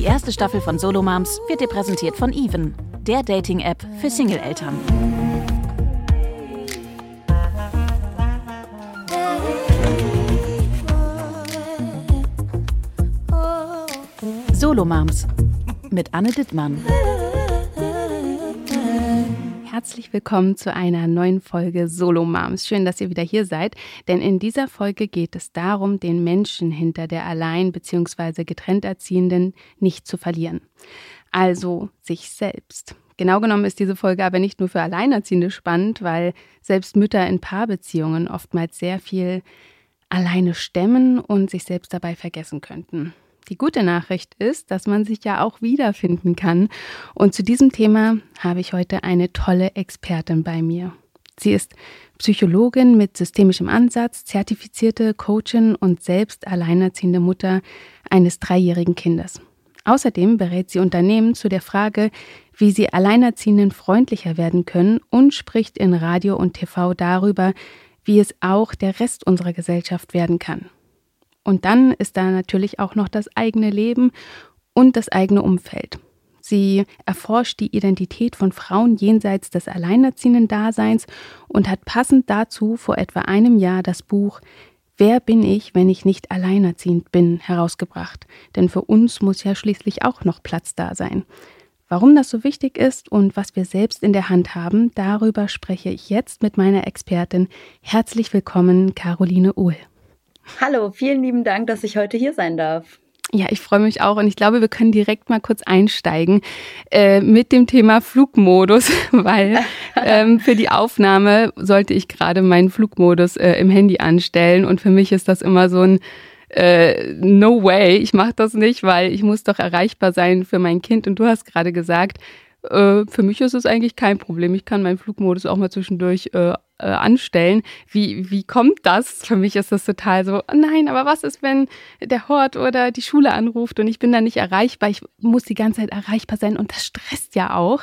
Die erste Staffel von Solo Moms wird dir präsentiert von Even, der Dating-App für Single-Eltern. Solo Moms mit Anne Dittmann. Herzlich willkommen zu einer neuen Folge Solo Moms. Schön, dass ihr wieder hier seid, denn in dieser Folge geht es darum, den Menschen hinter der allein bzw. getrennt Erziehenden nicht zu verlieren. Also sich selbst. Genau genommen ist diese Folge aber nicht nur für Alleinerziehende spannend, weil selbst Mütter in Paarbeziehungen oftmals sehr viel alleine stemmen und sich selbst dabei vergessen könnten. Die gute Nachricht ist, dass man sich ja auch wiederfinden kann. Und zu diesem Thema habe ich heute eine tolle Expertin bei mir. Sie ist Psychologin mit systemischem Ansatz, zertifizierte Coachin und selbst alleinerziehende Mutter eines dreijährigen Kindes. Außerdem berät sie Unternehmen zu der Frage, wie sie Alleinerziehenden freundlicher werden können und spricht in Radio und TV darüber, wie es auch der Rest unserer Gesellschaft werden kann. Und dann ist da natürlich auch noch das eigene Leben und das eigene Umfeld. Sie erforscht die Identität von Frauen jenseits des alleinerziehenden Daseins und hat passend dazu vor etwa einem Jahr das Buch Wer bin ich, wenn ich nicht alleinerziehend bin herausgebracht. Denn für uns muss ja schließlich auch noch Platz da sein. Warum das so wichtig ist und was wir selbst in der Hand haben, darüber spreche ich jetzt mit meiner Expertin. Herzlich willkommen, Caroline Uhl. Hallo, vielen lieben Dank, dass ich heute hier sein darf. Ja, ich freue mich auch und ich glaube, wir können direkt mal kurz einsteigen äh, mit dem Thema Flugmodus, weil ähm, für die Aufnahme sollte ich gerade meinen Flugmodus äh, im Handy anstellen und für mich ist das immer so ein äh, No way, ich mache das nicht, weil ich muss doch erreichbar sein für mein Kind und du hast gerade gesagt, äh, für mich ist es eigentlich kein Problem. Ich kann meinen Flugmodus auch mal zwischendurch äh, äh, anstellen. Wie, wie kommt das? Für mich ist das total so, nein, aber was ist, wenn der Hort oder die Schule anruft und ich bin da nicht erreichbar? Ich muss die ganze Zeit erreichbar sein und das stresst ja auch.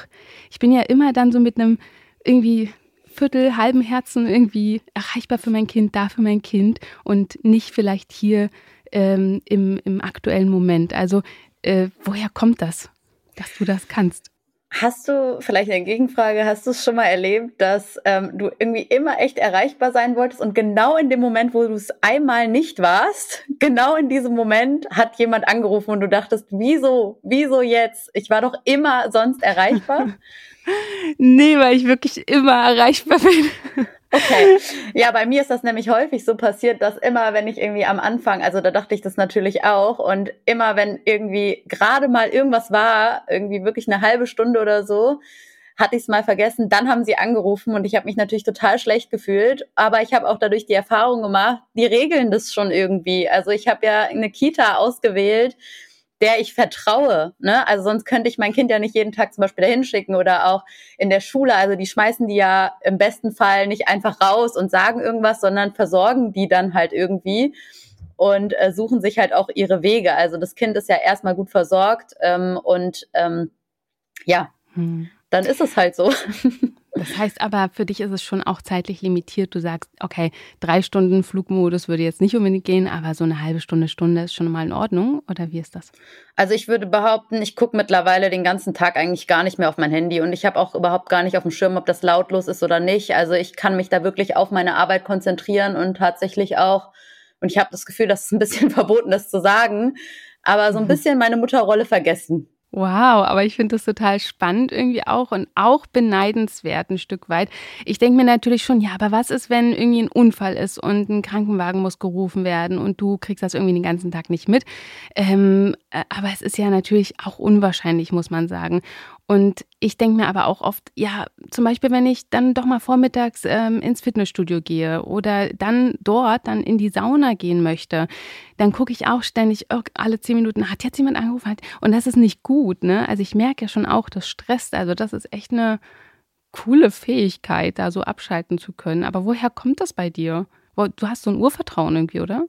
Ich bin ja immer dann so mit einem irgendwie Viertel, halben Herzen irgendwie erreichbar für mein Kind, da für mein Kind und nicht vielleicht hier ähm, im, im aktuellen Moment. Also äh, woher kommt das, dass du das kannst? Hast du, vielleicht eine Gegenfrage, hast du es schon mal erlebt, dass ähm, du irgendwie immer echt erreichbar sein wolltest und genau in dem Moment, wo du es einmal nicht warst, genau in diesem Moment hat jemand angerufen und du dachtest, wieso, wieso jetzt? Ich war doch immer sonst erreichbar. nee, weil ich wirklich immer erreichbar bin. Okay. Ja, bei mir ist das nämlich häufig so passiert, dass immer, wenn ich irgendwie am Anfang, also da dachte ich das natürlich auch, und immer, wenn irgendwie gerade mal irgendwas war, irgendwie wirklich eine halbe Stunde oder so, hatte ich es mal vergessen, dann haben sie angerufen und ich habe mich natürlich total schlecht gefühlt, aber ich habe auch dadurch die Erfahrung gemacht, die regeln das schon irgendwie. Also ich habe ja eine Kita ausgewählt, der ich vertraue. Ne? Also sonst könnte ich mein Kind ja nicht jeden Tag zum Beispiel dahin schicken oder auch in der Schule. Also die schmeißen die ja im besten Fall nicht einfach raus und sagen irgendwas, sondern versorgen die dann halt irgendwie und äh, suchen sich halt auch ihre Wege. Also das Kind ist ja erstmal gut versorgt ähm, und ähm, ja, hm. dann ist es halt so. Das heißt aber, für dich ist es schon auch zeitlich limitiert. Du sagst, okay, drei Stunden Flugmodus würde jetzt nicht unbedingt gehen, aber so eine halbe Stunde, Stunde ist schon mal in Ordnung. Oder wie ist das? Also ich würde behaupten, ich gucke mittlerweile den ganzen Tag eigentlich gar nicht mehr auf mein Handy und ich habe auch überhaupt gar nicht auf dem Schirm, ob das lautlos ist oder nicht. Also ich kann mich da wirklich auf meine Arbeit konzentrieren und tatsächlich auch, und ich habe das Gefühl, dass es ein bisschen verboten ist zu sagen, aber so ein mhm. bisschen meine Mutterrolle vergessen. Wow, aber ich finde das total spannend irgendwie auch und auch beneidenswert ein Stück weit. Ich denke mir natürlich schon, ja, aber was ist, wenn irgendwie ein Unfall ist und ein Krankenwagen muss gerufen werden und du kriegst das irgendwie den ganzen Tag nicht mit? Ähm, äh, aber es ist ja natürlich auch unwahrscheinlich, muss man sagen. Und ich denke mir aber auch oft, ja, zum Beispiel, wenn ich dann doch mal vormittags ähm, ins Fitnessstudio gehe oder dann dort dann in die Sauna gehen möchte, dann gucke ich auch ständig, oh, alle zehn Minuten, hat jetzt jemand angerufen? Und das ist nicht gut, ne? Also ich merke ja schon auch, das stresst. Also das ist echt eine coole Fähigkeit, da so abschalten zu können. Aber woher kommt das bei dir? Du hast so ein Urvertrauen irgendwie, oder?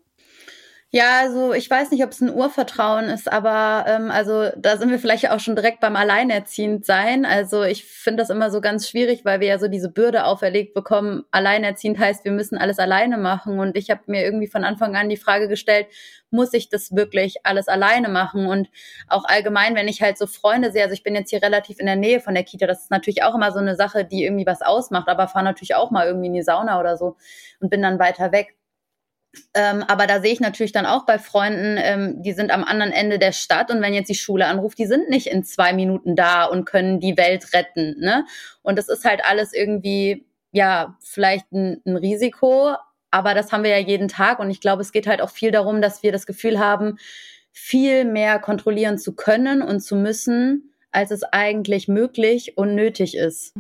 Ja, also ich weiß nicht, ob es ein Urvertrauen ist, aber ähm, also da sind wir vielleicht auch schon direkt beim Alleinerziehend sein. Also ich finde das immer so ganz schwierig, weil wir ja so diese Bürde auferlegt bekommen. Alleinerziehend heißt, wir müssen alles alleine machen. Und ich habe mir irgendwie von Anfang an die Frage gestellt, muss ich das wirklich alles alleine machen? Und auch allgemein, wenn ich halt so Freunde sehe, also ich bin jetzt hier relativ in der Nähe von der Kita, das ist natürlich auch immer so eine Sache, die irgendwie was ausmacht, aber fahre natürlich auch mal irgendwie in die Sauna oder so und bin dann weiter weg. Ähm, aber da sehe ich natürlich dann auch bei Freunden, ähm, die sind am anderen Ende der Stadt und wenn jetzt die Schule anruft, die sind nicht in zwei Minuten da und können die Welt retten. Ne? Und das ist halt alles irgendwie, ja, vielleicht ein, ein Risiko, aber das haben wir ja jeden Tag und ich glaube, es geht halt auch viel darum, dass wir das Gefühl haben, viel mehr kontrollieren zu können und zu müssen, als es eigentlich möglich und nötig ist.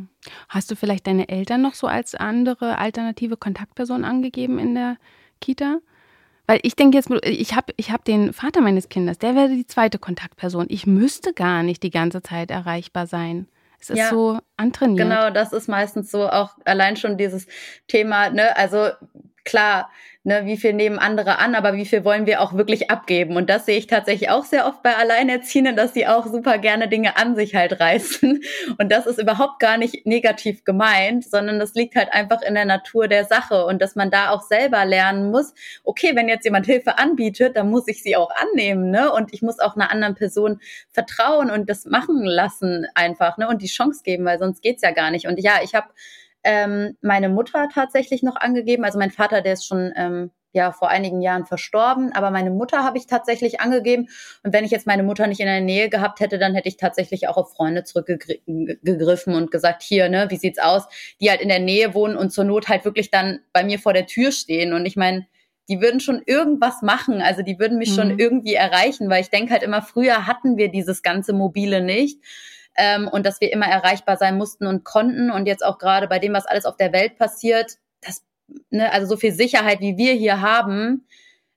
Hast du vielleicht deine Eltern noch so als andere alternative Kontaktperson angegeben in der Kita? Weil ich denke jetzt, ich habe ich hab den Vater meines Kindes, der wäre die zweite Kontaktperson. Ich müsste gar nicht die ganze Zeit erreichbar sein. Es ist ja, so antrainiert. Genau, das ist meistens so auch allein schon dieses Thema, ne, also klar, ne, wie viel nehmen andere an, aber wie viel wollen wir auch wirklich abgeben? Und das sehe ich tatsächlich auch sehr oft bei Alleinerziehenden, dass sie auch super gerne Dinge an sich halt reißen. Und das ist überhaupt gar nicht negativ gemeint, sondern das liegt halt einfach in der Natur der Sache und dass man da auch selber lernen muss, okay, wenn jetzt jemand Hilfe anbietet, dann muss ich sie auch annehmen, ne? Und ich muss auch einer anderen Person vertrauen und das machen lassen einfach, ne? Und die Chance geben, weil sonst geht's ja gar nicht. Und ja, ich habe ähm, meine Mutter tatsächlich noch angegeben. Also mein Vater, der ist schon ähm, ja vor einigen Jahren verstorben, aber meine Mutter habe ich tatsächlich angegeben. Und wenn ich jetzt meine Mutter nicht in der Nähe gehabt hätte, dann hätte ich tatsächlich auch auf Freunde zurückgegriffen und gesagt, hier, ne, wie sieht's aus? Die halt in der Nähe wohnen und zur Not halt wirklich dann bei mir vor der Tür stehen. Und ich meine, die würden schon irgendwas machen, also die würden mich mhm. schon irgendwie erreichen, weil ich denke halt immer, früher hatten wir dieses ganze Mobile nicht ähm, und dass wir immer erreichbar sein mussten und konnten. Und jetzt auch gerade bei dem, was alles auf der Welt passiert, das, ne, also so viel Sicherheit, wie wir hier haben,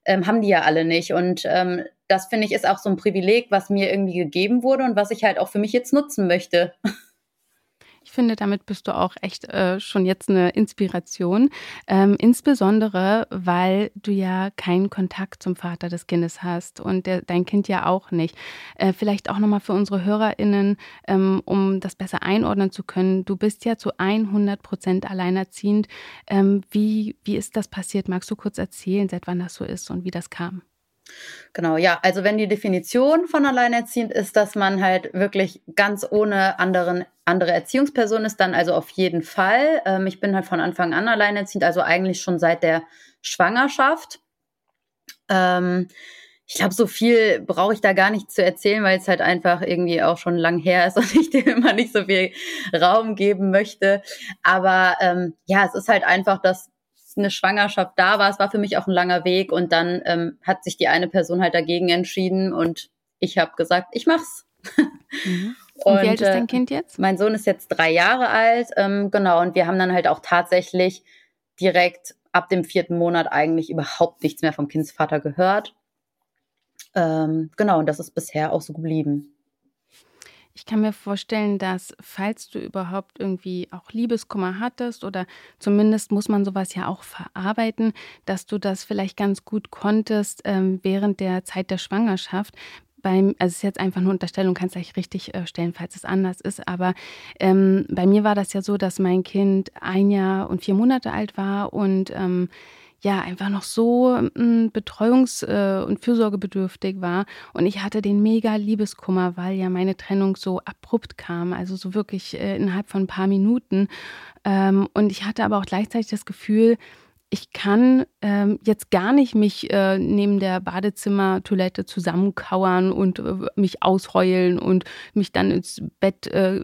ähm, haben die ja alle nicht. Und ähm, das finde ich ist auch so ein Privileg, was mir irgendwie gegeben wurde und was ich halt auch für mich jetzt nutzen möchte. Ich finde, damit bist du auch echt äh, schon jetzt eine Inspiration. Ähm, insbesondere, weil du ja keinen Kontakt zum Vater des Kindes hast und der, dein Kind ja auch nicht. Äh, vielleicht auch nochmal für unsere HörerInnen, ähm, um das besser einordnen zu können. Du bist ja zu 100 Prozent alleinerziehend. Ähm, wie, wie ist das passiert? Magst du kurz erzählen, seit wann das so ist und wie das kam? Genau, ja. Also wenn die Definition von alleinerziehend ist, dass man halt wirklich ganz ohne anderen, andere Erziehungsperson ist, dann also auf jeden Fall. Ähm, ich bin halt von Anfang an alleinerziehend, also eigentlich schon seit der Schwangerschaft. Ähm, ich glaube, so viel brauche ich da gar nicht zu erzählen, weil es halt einfach irgendwie auch schon lang her ist und ich dem immer nicht so viel Raum geben möchte. Aber ähm, ja, es ist halt einfach, dass eine Schwangerschaft da war. Es war für mich auch ein langer Weg und dann ähm, hat sich die eine Person halt dagegen entschieden und ich habe gesagt, ich mach's. Mhm. Und, und, wie alt ist dein äh, Kind jetzt? Mein Sohn ist jetzt drei Jahre alt, ähm, genau. Und wir haben dann halt auch tatsächlich direkt ab dem vierten Monat eigentlich überhaupt nichts mehr vom Kindsvater gehört. Ähm, genau, und das ist bisher auch so geblieben. Ich kann mir vorstellen, dass falls du überhaupt irgendwie auch Liebeskummer hattest oder zumindest muss man sowas ja auch verarbeiten, dass du das vielleicht ganz gut konntest ähm, während der Zeit der Schwangerschaft. Beim, also es ist jetzt einfach nur Unterstellung, kannst gleich richtig äh, stellen, falls es anders ist. Aber ähm, bei mir war das ja so, dass mein Kind ein Jahr und vier Monate alt war und ähm, ja einfach noch so mm, betreuungs- äh, und fürsorgebedürftig war. Und ich hatte den mega Liebeskummer, weil ja meine Trennung so abrupt kam, also so wirklich äh, innerhalb von ein paar Minuten. Ähm, und ich hatte aber auch gleichzeitig das Gefühl, ich kann ähm, jetzt gar nicht mich äh, neben der Badezimmertoilette zusammenkauern und äh, mich ausheulen und mich dann ins Bett äh,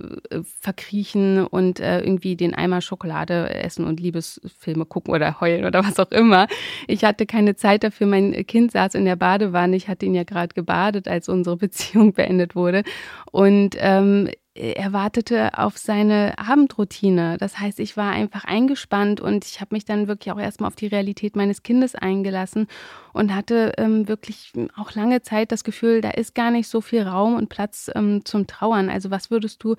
verkriechen und äh, irgendwie den Eimer Schokolade essen und Liebesfilme gucken oder heulen oder was auch immer. Ich hatte keine Zeit dafür. Mein Kind saß in der Badewanne. Ich hatte ihn ja gerade gebadet, als unsere Beziehung beendet wurde. Und ähm, er wartete auf seine Abendroutine. Das heißt, ich war einfach eingespannt und ich habe mich dann wirklich auch erstmal auf die Realität meines Kindes eingelassen und hatte ähm, wirklich auch lange Zeit das Gefühl, da ist gar nicht so viel Raum und Platz ähm, zum Trauern. Also was würdest du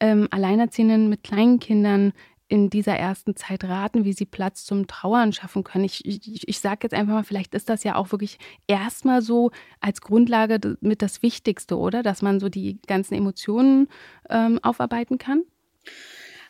ähm, Alleinerziehenden mit kleinen Kindern in dieser ersten Zeit raten, wie sie Platz zum Trauern schaffen können? Ich, ich, ich sage jetzt einfach mal, vielleicht ist das ja auch wirklich erstmal so als Grundlage mit das Wichtigste, oder? Dass man so die ganzen Emotionen ähm, aufarbeiten kann?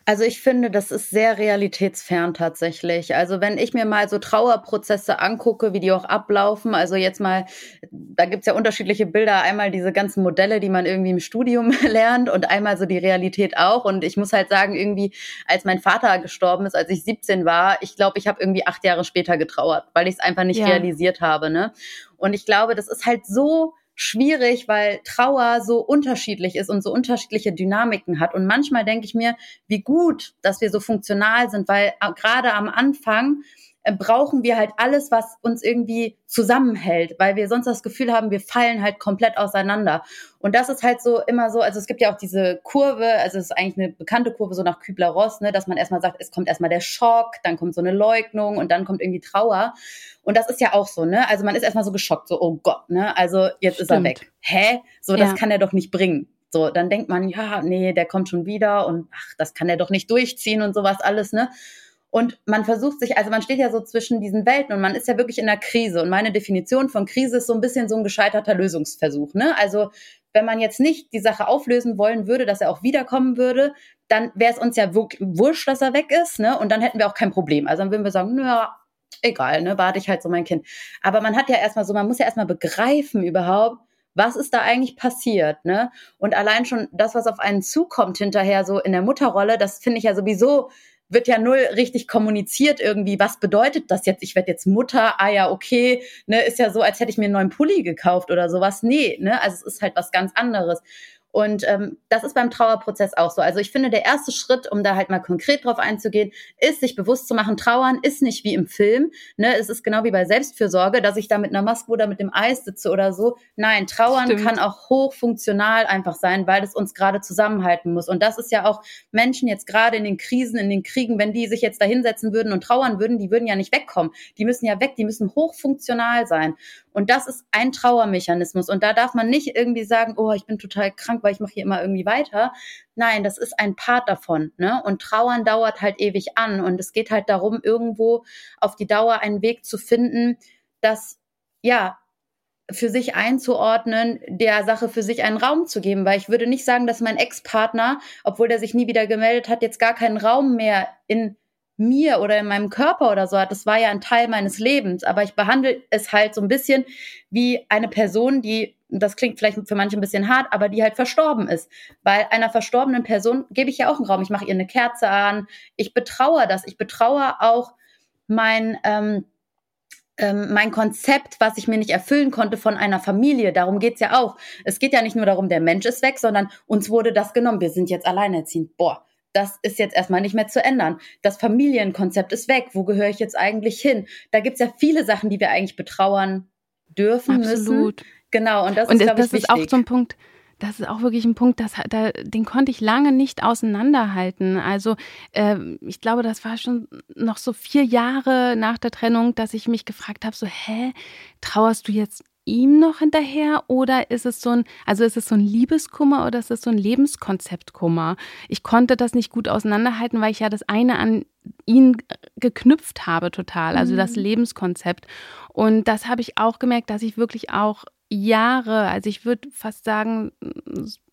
Also ich finde, das ist sehr realitätsfern tatsächlich. Also wenn ich mir mal so Trauerprozesse angucke, wie die auch ablaufen, also jetzt mal, da gibt's ja unterschiedliche Bilder, einmal diese ganzen Modelle, die man irgendwie im Studium lernt und einmal so die Realität auch. Und ich muss halt sagen, irgendwie, als mein Vater gestorben ist, als ich 17 war, ich glaube, ich habe irgendwie acht Jahre später getrauert, weil ich es einfach nicht ja. realisiert habe. Ne? Und ich glaube, das ist halt so schwierig, weil Trauer so unterschiedlich ist und so unterschiedliche Dynamiken hat. Und manchmal denke ich mir, wie gut, dass wir so funktional sind, weil äh, gerade am Anfang brauchen wir halt alles, was uns irgendwie zusammenhält, weil wir sonst das Gefühl haben, wir fallen halt komplett auseinander. Und das ist halt so immer so, also es gibt ja auch diese Kurve, also es ist eigentlich eine bekannte Kurve so nach Kübler-Ross, ne, dass man erstmal sagt, es kommt erstmal der Schock, dann kommt so eine Leugnung und dann kommt irgendwie Trauer. Und das ist ja auch so, ne? Also man ist erstmal so geschockt, so, oh Gott, ne? Also jetzt Stimmt. ist er weg. Hä? So, das ja. kann er doch nicht bringen. So, dann denkt man, ja, nee, der kommt schon wieder und ach, das kann er doch nicht durchziehen und sowas alles, ne? Und man versucht sich, also man steht ja so zwischen diesen Welten und man ist ja wirklich in einer Krise. Und meine Definition von Krise ist so ein bisschen so ein gescheiterter Lösungsversuch. Ne? Also wenn man jetzt nicht die Sache auflösen wollen würde, dass er auch wiederkommen würde, dann wäre es uns ja wurscht, dass er weg ist. Ne? Und dann hätten wir auch kein Problem. Also dann würden wir sagen, naja, egal, ne, warte ich halt so mein Kind. Aber man hat ja erstmal so, man muss ja erstmal begreifen überhaupt, was ist da eigentlich passiert, ne? Und allein schon das, was auf einen zukommt hinterher, so in der Mutterrolle, das finde ich ja sowieso wird ja null richtig kommuniziert irgendwie, was bedeutet das jetzt? Ich werde jetzt Mutter, ah ja, okay, ne, ist ja so, als hätte ich mir einen neuen Pulli gekauft oder sowas. Nee, ne, also es ist halt was ganz anderes. Und ähm, das ist beim Trauerprozess auch so. Also ich finde, der erste Schritt, um da halt mal konkret drauf einzugehen, ist, sich bewusst zu machen, Trauern ist nicht wie im Film. Ne? Es ist genau wie bei Selbstfürsorge, dass ich da mit einer Maske oder mit dem Eis sitze oder so. Nein, Trauern Stimmt. kann auch hochfunktional einfach sein, weil es uns gerade zusammenhalten muss. Und das ist ja auch Menschen jetzt gerade in den Krisen, in den Kriegen, wenn die sich jetzt da hinsetzen würden und trauern würden, die würden ja nicht wegkommen. Die müssen ja weg, die müssen hochfunktional sein. Und das ist ein Trauermechanismus. Und da darf man nicht irgendwie sagen, oh, ich bin total krank, weil ich mache hier immer irgendwie weiter. Nein, das ist ein Part davon. Ne? Und Trauern dauert halt ewig an. Und es geht halt darum, irgendwo auf die Dauer einen Weg zu finden, dass, ja, für sich einzuordnen, der Sache für sich einen Raum zu geben, weil ich würde nicht sagen, dass mein Ex-Partner, obwohl der sich nie wieder gemeldet hat, jetzt gar keinen Raum mehr in mir oder in meinem Körper oder so hat. Das war ja ein Teil meines Lebens, aber ich behandle es halt so ein bisschen wie eine Person, die, das klingt vielleicht für manche ein bisschen hart, aber die halt verstorben ist. Weil einer verstorbenen Person gebe ich ja auch einen Raum. Ich mache ihr eine Kerze an, ich betraue das, ich betraue auch mein, ähm, ähm, mein Konzept, was ich mir nicht erfüllen konnte von einer Familie. Darum geht's ja auch. Es geht ja nicht nur darum, der Mensch ist weg, sondern uns wurde das genommen. Wir sind jetzt alleinerziehend. Boah, das ist jetzt erstmal nicht mehr zu ändern. Das Familienkonzept ist weg. Wo gehöre ich jetzt eigentlich hin? Da gibt es ja viele Sachen, die wir eigentlich betrauern dürfen Absolut. müssen. Genau, und das und ist, glaube ich, wichtig. auch so ein Punkt, das ist auch wirklich ein Punkt, das, da, den konnte ich lange nicht auseinanderhalten. Also äh, ich glaube, das war schon noch so vier Jahre nach der Trennung, dass ich mich gefragt habe, so, hä, trauerst du jetzt ihm noch hinterher oder ist es so ein, also ist es so ein Liebeskummer oder ist es so ein Lebenskonzeptkummer? Ich konnte das nicht gut auseinanderhalten, weil ich ja das eine an ihn geknüpft habe total, also mhm. das Lebenskonzept. Und das habe ich auch gemerkt, dass ich wirklich auch Jahre, also ich würde fast sagen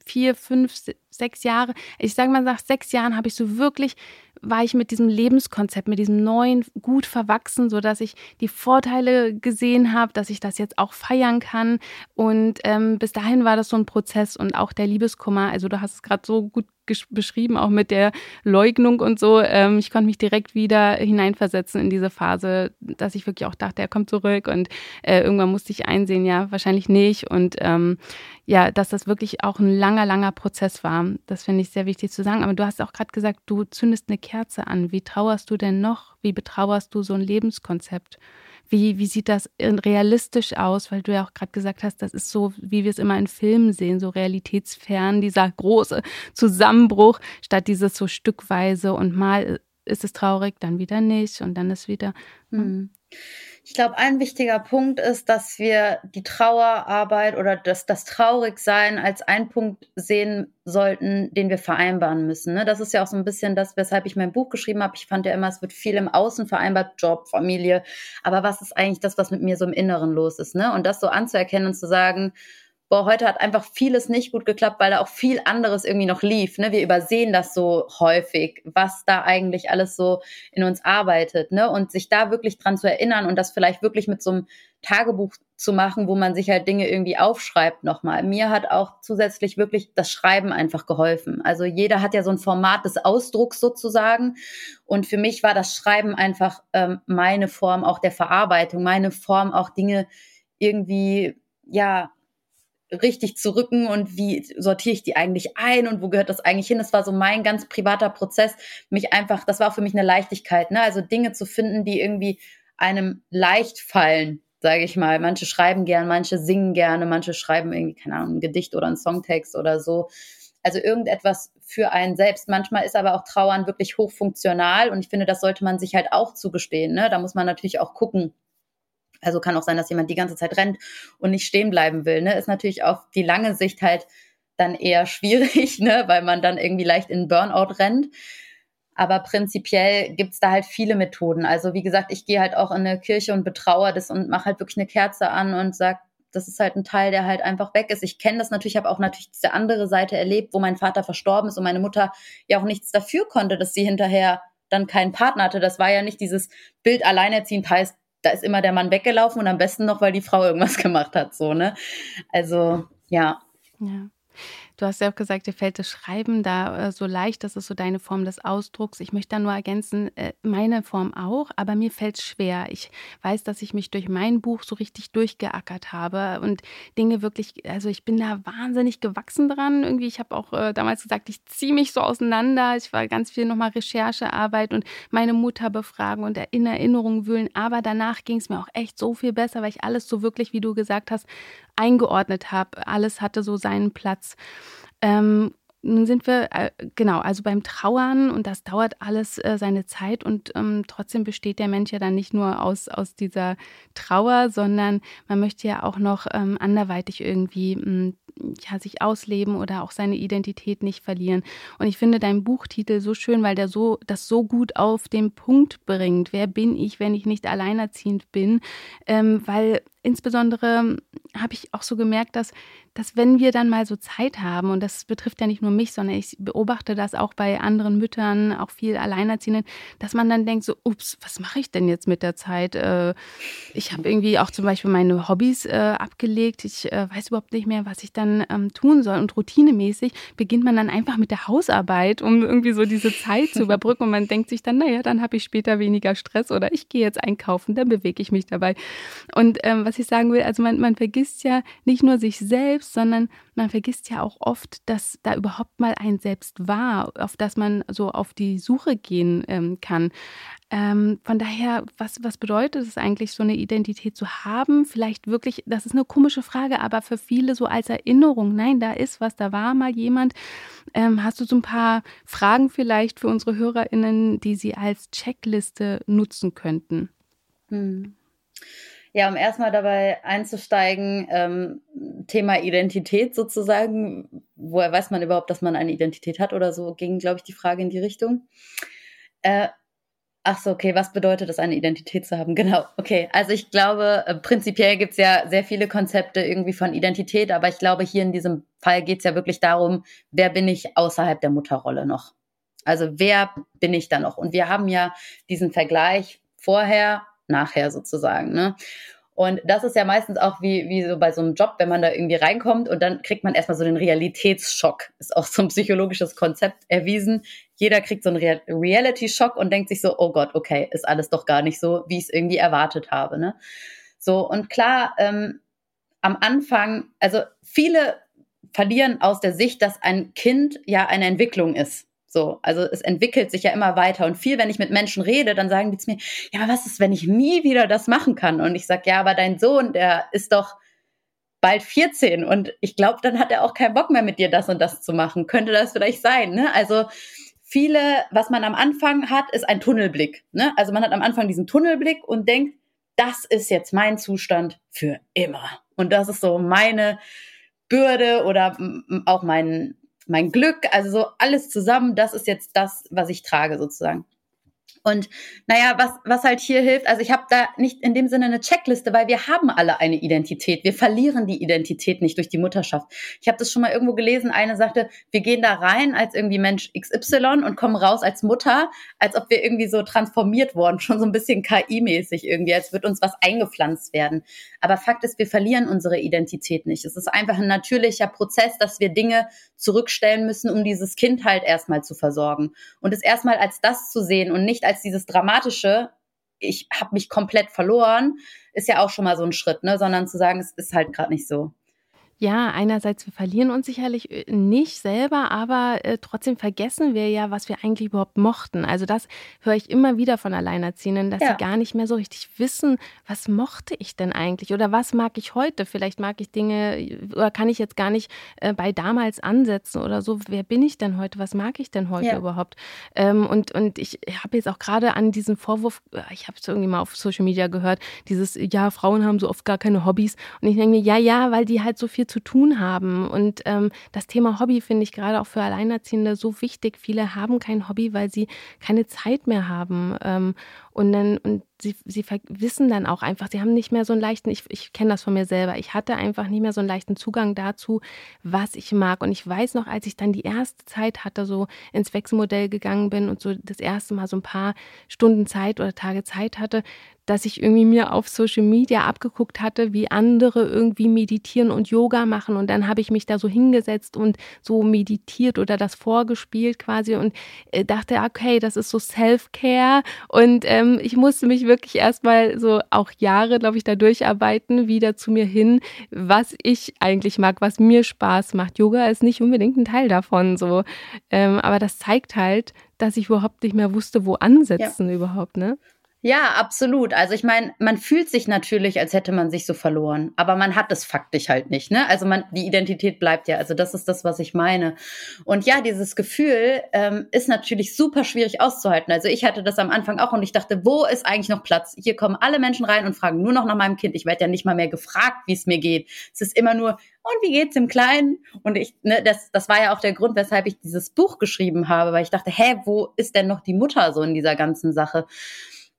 vier, fünf, sechs Jahre, ich sage mal nach sechs Jahren habe ich so wirklich war ich mit diesem Lebenskonzept, mit diesem neuen gut verwachsen, so dass ich die Vorteile gesehen habe, dass ich das jetzt auch feiern kann. Und ähm, bis dahin war das so ein Prozess und auch der Liebeskummer. Also du hast es gerade so gut beschrieben, auch mit der Leugnung und so. Ähm, ich konnte mich direkt wieder hineinversetzen in diese Phase, dass ich wirklich auch dachte, er kommt zurück und äh, irgendwann musste ich einsehen, ja, wahrscheinlich nicht. Und ähm, ja, dass das wirklich auch ein langer, langer Prozess war. Das finde ich sehr wichtig zu sagen. Aber du hast auch gerade gesagt, du zündest eine Kerze an. Wie trauerst du denn noch? Wie betrauerst du so ein Lebenskonzept? Wie, wie sieht das realistisch aus? Weil du ja auch gerade gesagt hast, das ist so, wie wir es immer in Filmen sehen, so realitätsfern, dieser große Zusammenbruch, statt dieses so stückweise und mal ist es traurig, dann wieder nicht und dann ist wieder. Hm. Ich glaube, ein wichtiger Punkt ist, dass wir die Trauerarbeit oder das, das Traurigsein als einen Punkt sehen sollten, den wir vereinbaren müssen. Ne? Das ist ja auch so ein bisschen das, weshalb ich mein Buch geschrieben habe. Ich fand ja immer, es wird viel im Außen vereinbart, Job, Familie. Aber was ist eigentlich das, was mit mir so im Inneren los ist? Ne? Und das so anzuerkennen und zu sagen, boah, heute hat einfach vieles nicht gut geklappt, weil da auch viel anderes irgendwie noch lief. Ne? Wir übersehen das so häufig, was da eigentlich alles so in uns arbeitet. Ne? Und sich da wirklich dran zu erinnern und das vielleicht wirklich mit so einem Tagebuch zu machen, wo man sich halt Dinge irgendwie aufschreibt nochmal. Mir hat auch zusätzlich wirklich das Schreiben einfach geholfen. Also jeder hat ja so ein Format des Ausdrucks sozusagen. Und für mich war das Schreiben einfach ähm, meine Form auch der Verarbeitung, meine Form auch Dinge irgendwie, ja, richtig zu rücken und wie sortiere ich die eigentlich ein und wo gehört das eigentlich hin? Das war so mein ganz privater Prozess, mich einfach, das war für mich eine Leichtigkeit, ne? Also Dinge zu finden, die irgendwie einem leicht fallen, sage ich mal. Manche schreiben gern, manche singen gerne, manche schreiben irgendwie, keine Ahnung, ein Gedicht oder einen Songtext oder so. Also irgendetwas für einen selbst. Manchmal ist aber auch Trauern wirklich hochfunktional und ich finde, das sollte man sich halt auch zugestehen. Ne? Da muss man natürlich auch gucken, also kann auch sein, dass jemand die ganze Zeit rennt und nicht stehen bleiben will. Ne? Ist natürlich auf die lange Sicht halt dann eher schwierig, ne? weil man dann irgendwie leicht in Burnout rennt. Aber prinzipiell gibt's da halt viele Methoden. Also wie gesagt, ich gehe halt auch in eine Kirche und betraue das und mache halt wirklich eine Kerze an und sag, das ist halt ein Teil, der halt einfach weg ist. Ich kenne das natürlich, habe auch natürlich diese andere Seite erlebt, wo mein Vater verstorben ist und meine Mutter ja auch nichts dafür konnte, dass sie hinterher dann keinen Partner hatte. Das war ja nicht dieses Bild alleinerziehend heißt, da ist immer der Mann weggelaufen und am besten noch, weil die Frau irgendwas gemacht hat, so, ne? Also, ja. Ja. Du hast ja auch gesagt, dir fällt das Schreiben da äh, so leicht, das ist so deine Form des Ausdrucks. Ich möchte da nur ergänzen, äh, meine Form auch, aber mir fällt es schwer. Ich weiß, dass ich mich durch mein Buch so richtig durchgeackert habe und Dinge wirklich, also ich bin da wahnsinnig gewachsen dran. Irgendwie, ich habe auch äh, damals gesagt, ich ziehe mich so auseinander. Ich war ganz viel nochmal Recherchearbeit und meine Mutter befragen und in Erinnerungen wühlen. Aber danach ging es mir auch echt so viel besser, weil ich alles so wirklich, wie du gesagt hast, eingeordnet habe. Alles hatte so seinen Platz. Ähm, nun sind wir, äh, genau, also beim Trauern und das dauert alles äh, seine Zeit und ähm, trotzdem besteht der Mensch ja dann nicht nur aus, aus dieser Trauer, sondern man möchte ja auch noch ähm, anderweitig irgendwie mh, hm, ja, sich ausleben oder auch seine Identität nicht verlieren. Und ich finde deinen Buchtitel so schön, weil der so, das so gut auf den Punkt bringt. Wer bin ich, wenn ich nicht alleinerziehend bin? Ähm, weil insbesondere habe ich auch so gemerkt, dass, dass wenn wir dann mal so Zeit haben, und das betrifft ja nicht nur mich, sondern ich beobachte das auch bei anderen Müttern, auch viel Alleinerziehenden, dass man dann denkt so, ups, was mache ich denn jetzt mit der Zeit? Äh, ich habe irgendwie auch zum Beispiel meine Hobbys äh, abgelegt. Ich äh, weiß überhaupt nicht mehr, was ich dann ähm, tun soll. Und routinemäßig beginnt man dann einfach mit der Hausarbeit, um irgendwie so diese Zeit zu überbrücken. Und man denkt sich dann, naja, dann habe ich später weniger Stress oder ich gehe jetzt einkaufen, dann bewege ich mich dabei. Und ähm, was was ich sagen will. Also man, man vergisst ja nicht nur sich selbst, sondern man vergisst ja auch oft, dass da überhaupt mal ein Selbst war, auf das man so auf die Suche gehen ähm, kann. Ähm, von daher, was, was bedeutet es eigentlich, so eine Identität zu haben? Vielleicht wirklich, das ist eine komische Frage, aber für viele so als Erinnerung, nein, da ist was, da war mal jemand. Ähm, hast du so ein paar Fragen vielleicht für unsere HörerInnen, die sie als Checkliste nutzen könnten? Hm. Ja, um erstmal dabei einzusteigen, ähm, Thema Identität sozusagen. Woher weiß man überhaupt, dass man eine Identität hat oder so, ging, glaube ich, die Frage in die Richtung. Äh, ach so, okay, was bedeutet es, eine Identität zu haben? Genau, okay. Also ich glaube, äh, prinzipiell gibt's ja sehr viele Konzepte irgendwie von Identität, aber ich glaube, hier in diesem Fall geht's ja wirklich darum, wer bin ich außerhalb der Mutterrolle noch? Also wer bin ich da noch? Und wir haben ja diesen Vergleich vorher nachher sozusagen. Ne? Und das ist ja meistens auch wie, wie so bei so einem Job, wenn man da irgendwie reinkommt und dann kriegt man erstmal so den Realitätsschock. Ist auch so ein psychologisches Konzept erwiesen. Jeder kriegt so einen Real Reality-Schock und denkt sich so, oh Gott, okay, ist alles doch gar nicht so, wie ich es irgendwie erwartet habe. Ne? So, und klar, ähm, am Anfang, also viele verlieren aus der Sicht, dass ein Kind ja eine Entwicklung ist. So, also es entwickelt sich ja immer weiter. Und viel, wenn ich mit Menschen rede, dann sagen die zu mir, ja, aber was ist, wenn ich nie wieder das machen kann? Und ich sage, ja, aber dein Sohn, der ist doch bald 14 und ich glaube, dann hat er auch keinen Bock mehr mit dir das und das zu machen. Könnte das vielleicht sein? Ne? Also viele, was man am Anfang hat, ist ein Tunnelblick. Ne? Also man hat am Anfang diesen Tunnelblick und denkt, das ist jetzt mein Zustand für immer. Und das ist so meine Bürde oder auch mein, mein Glück, also so alles zusammen, das ist jetzt das, was ich trage sozusagen. Und naja, was, was halt hier hilft, also ich habe da nicht in dem Sinne eine Checkliste, weil wir haben alle eine Identität. Wir verlieren die Identität nicht durch die Mutterschaft. Ich habe das schon mal irgendwo gelesen, eine sagte, wir gehen da rein als irgendwie Mensch XY und kommen raus als Mutter, als ob wir irgendwie so transformiert worden, schon so ein bisschen KI-mäßig irgendwie, als wird uns was eingepflanzt werden. Aber Fakt ist, wir verlieren unsere Identität nicht. Es ist einfach ein natürlicher Prozess, dass wir Dinge zurückstellen müssen, um dieses Kind halt erstmal zu versorgen. Und es erstmal als das zu sehen und nicht als dieses dramatische, ich habe mich komplett verloren, ist ja auch schon mal so ein Schritt, ne? Sondern zu sagen, es ist halt gerade nicht so. Ja, einerseits, wir verlieren uns sicherlich äh, nicht selber, aber äh, trotzdem vergessen wir ja, was wir eigentlich überhaupt mochten. Also das höre ich immer wieder von Alleinerziehenden, dass ja. sie gar nicht mehr so richtig wissen, was mochte ich denn eigentlich oder was mag ich heute? Vielleicht mag ich Dinge oder kann ich jetzt gar nicht äh, bei damals ansetzen oder so. Wer bin ich denn heute? Was mag ich denn heute ja. überhaupt? Ähm, und, und ich habe jetzt auch gerade an diesen Vorwurf, äh, ich habe es irgendwie mal auf Social Media gehört, dieses, ja, Frauen haben so oft gar keine Hobbys. Und ich denke mir, ja, ja, weil die halt so viel zu tun haben. Und ähm, das Thema Hobby finde ich gerade auch für Alleinerziehende so wichtig. Viele haben kein Hobby, weil sie keine Zeit mehr haben. Ähm, und dann, und sie, sie wissen dann auch einfach, sie haben nicht mehr so einen leichten, ich, ich kenne das von mir selber, ich hatte einfach nicht mehr so einen leichten Zugang dazu, was ich mag. Und ich weiß noch, als ich dann die erste Zeit hatte, so ins Wechselmodell gegangen bin und so das erste Mal so ein paar Stunden Zeit oder Tage Zeit hatte, dass ich irgendwie mir auf Social Media abgeguckt hatte, wie andere irgendwie meditieren und Yoga machen. Und dann habe ich mich da so hingesetzt und so meditiert oder das vorgespielt quasi und äh, dachte, okay, das ist so Self-Care. Und ähm, ich musste mich wirklich erstmal so auch Jahre, glaube ich, da durcharbeiten, wieder zu mir hin, was ich eigentlich mag, was mir Spaß macht. Yoga ist nicht unbedingt ein Teil davon, so. Ähm, aber das zeigt halt, dass ich überhaupt nicht mehr wusste, wo ansetzen ja. überhaupt, ne? Ja, absolut. Also ich meine, man fühlt sich natürlich, als hätte man sich so verloren, aber man hat es faktisch halt nicht, ne? Also man, die Identität bleibt ja. Also das ist das, was ich meine. Und ja, dieses Gefühl ähm, ist natürlich super schwierig auszuhalten. Also ich hatte das am Anfang auch und ich dachte, wo ist eigentlich noch Platz? Hier kommen alle Menschen rein und fragen nur noch nach meinem Kind. Ich werde ja nicht mal mehr gefragt, wie es mir geht. Es ist immer nur, und wie geht's dem Kleinen? Und ich, ne, das, das war ja auch der Grund, weshalb ich dieses Buch geschrieben habe, weil ich dachte, hä, wo ist denn noch die Mutter so in dieser ganzen Sache?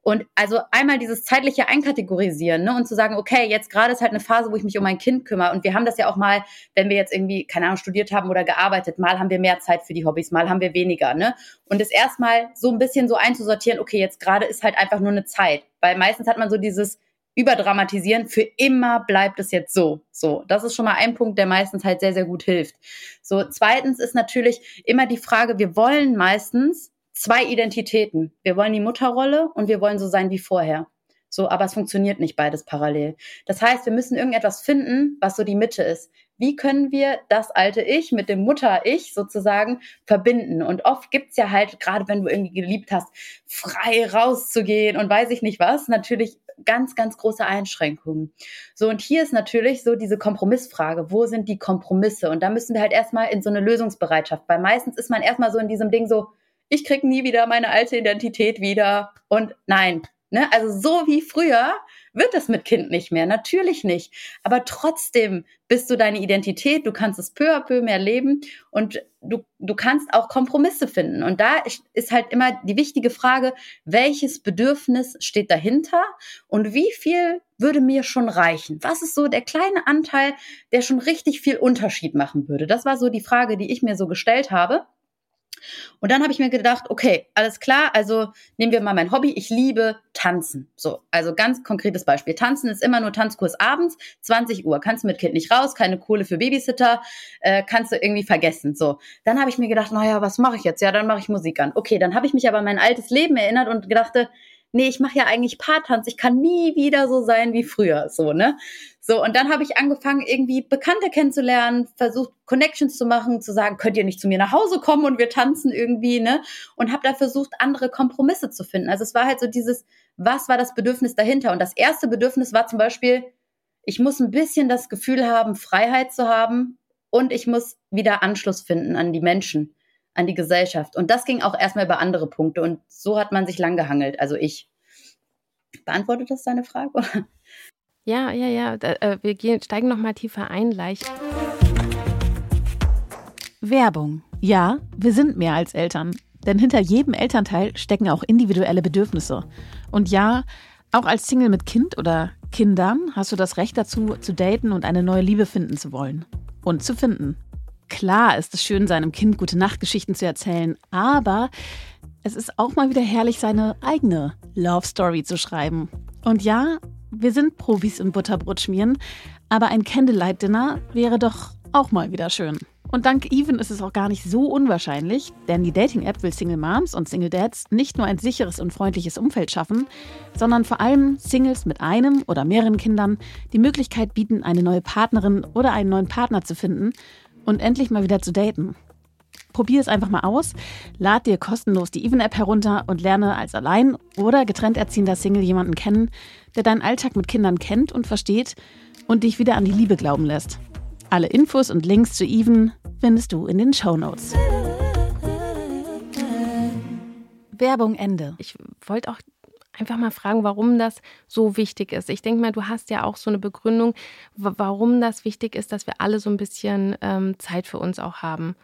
Und also einmal dieses zeitliche Einkategorisieren ne, und zu sagen, okay, jetzt gerade ist halt eine Phase, wo ich mich um mein Kind kümmere. Und wir haben das ja auch mal, wenn wir jetzt irgendwie, keine Ahnung, studiert haben oder gearbeitet, mal haben wir mehr Zeit für die Hobbys, mal haben wir weniger. Ne? Und es erstmal so ein bisschen so einzusortieren, okay, jetzt gerade ist halt einfach nur eine Zeit. Weil meistens hat man so dieses überdramatisieren, für immer bleibt es jetzt so. So, das ist schon mal ein Punkt, der meistens halt sehr, sehr gut hilft. So, zweitens ist natürlich immer die Frage, wir wollen meistens zwei Identitäten. Wir wollen die Mutterrolle und wir wollen so sein wie vorher. So, aber es funktioniert nicht beides parallel. Das heißt, wir müssen irgendetwas finden, was so die Mitte ist. Wie können wir das alte Ich mit dem Mutter-Ich sozusagen verbinden? Und oft gibt's ja halt, gerade wenn du irgendwie geliebt hast, frei rauszugehen und weiß ich nicht was, natürlich ganz, ganz große Einschränkungen. So, und hier ist natürlich so diese Kompromissfrage. Wo sind die Kompromisse? Und da müssen wir halt erstmal in so eine Lösungsbereitschaft, weil meistens ist man erstmal so in diesem Ding so, ich krieg nie wieder meine alte Identität wieder. Und nein, ne, also so wie früher wird das mit Kind nicht mehr, natürlich nicht. Aber trotzdem bist du deine Identität, du kannst es peu à peu mehr leben und du, du kannst auch Kompromisse finden. Und da ist halt immer die wichtige Frage, welches Bedürfnis steht dahinter und wie viel würde mir schon reichen? Was ist so der kleine Anteil, der schon richtig viel Unterschied machen würde? Das war so die Frage, die ich mir so gestellt habe. Und dann habe ich mir gedacht, okay, alles klar, also nehmen wir mal mein Hobby. Ich liebe Tanzen. So, also ganz konkretes Beispiel. Tanzen ist immer nur Tanzkurs abends, 20 Uhr. Kannst mit Kind nicht raus, keine Kohle für Babysitter, äh, kannst du irgendwie vergessen. So, dann habe ich mir gedacht, naja, was mache ich jetzt? Ja, dann mache ich Musik an. Okay, dann habe ich mich aber an mein altes Leben erinnert und gedachte, nee, ich mache ja eigentlich Paartanz, ich kann nie wieder so sein wie früher, so, ne? So, und dann habe ich angefangen, irgendwie Bekannte kennenzulernen, versucht, Connections zu machen, zu sagen, könnt ihr nicht zu mir nach Hause kommen und wir tanzen irgendwie, ne? Und habe da versucht, andere Kompromisse zu finden. Also es war halt so dieses, was war das Bedürfnis dahinter? Und das erste Bedürfnis war zum Beispiel, ich muss ein bisschen das Gefühl haben, Freiheit zu haben und ich muss wieder Anschluss finden an die Menschen an die Gesellschaft. Und das ging auch erstmal über andere Punkte. Und so hat man sich lang gehangelt, also ich. Beantwortet das deine Frage? Ja, ja, ja. Da, äh, wir gehen, steigen noch mal tiefer ein gleich. Werbung. Ja, wir sind mehr als Eltern. Denn hinter jedem Elternteil stecken auch individuelle Bedürfnisse. Und ja, auch als Single mit Kind oder Kindern hast du das Recht dazu, zu daten und eine neue Liebe finden zu wollen. Und zu finden. Klar ist es schön, seinem Kind gute Nachtgeschichten zu erzählen, aber es ist auch mal wieder herrlich, seine eigene Love Story zu schreiben. Und ja, wir sind Profis im Butterbrot schmieren, aber ein Candlelight Dinner wäre doch auch mal wieder schön. Und dank Even ist es auch gar nicht so unwahrscheinlich, denn die Dating-App will Single Moms und Single Dads nicht nur ein sicheres und freundliches Umfeld schaffen, sondern vor allem Singles mit einem oder mehreren Kindern die Möglichkeit bieten, eine neue Partnerin oder einen neuen Partner zu finden und endlich mal wieder zu daten. Probier es einfach mal aus, lad dir kostenlos die Even-App herunter und lerne als allein oder getrennt erziehender Single jemanden kennen, der deinen Alltag mit Kindern kennt und versteht und dich wieder an die Liebe glauben lässt. Alle Infos und Links zu Even findest du in den Show Notes. Werbung Ende. Ich wollte auch einfach mal fragen, warum das so wichtig ist. Ich denke mal, du hast ja auch so eine Begründung, warum das wichtig ist, dass wir alle so ein bisschen ähm, Zeit für uns auch haben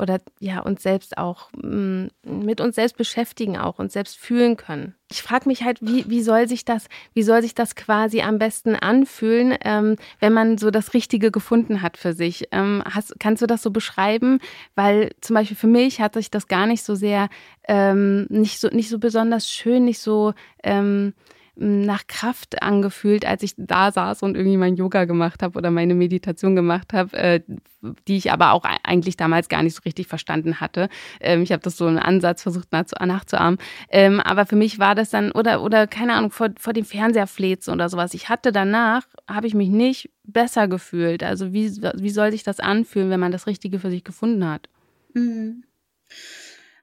oder ja uns selbst auch mm, mit uns selbst beschäftigen auch und selbst fühlen können. Ich frage mich halt, wie, wie soll sich das, wie soll sich das quasi am besten anfühlen, ähm, wenn man so das Richtige gefunden hat für sich? Ähm, hast, kannst du das so beschreiben? Weil zum Beispiel für mich hat sich das gar nicht so sehr, ähm, nicht so nicht so besonders schön, nicht so ähm, nach Kraft angefühlt, als ich da saß und irgendwie mein Yoga gemacht habe oder meine Meditation gemacht habe, äh, die ich aber auch eigentlich damals gar nicht so richtig verstanden hatte. Ähm, ich habe das so einen Ansatz versucht nachzuahmen. Ähm, aber für mich war das dann, oder, oder keine Ahnung, vor, vor dem Fernseher flezen oder sowas. Ich hatte danach, habe ich mich nicht besser gefühlt. Also wie, wie soll sich das anfühlen, wenn man das Richtige für sich gefunden hat? Mhm.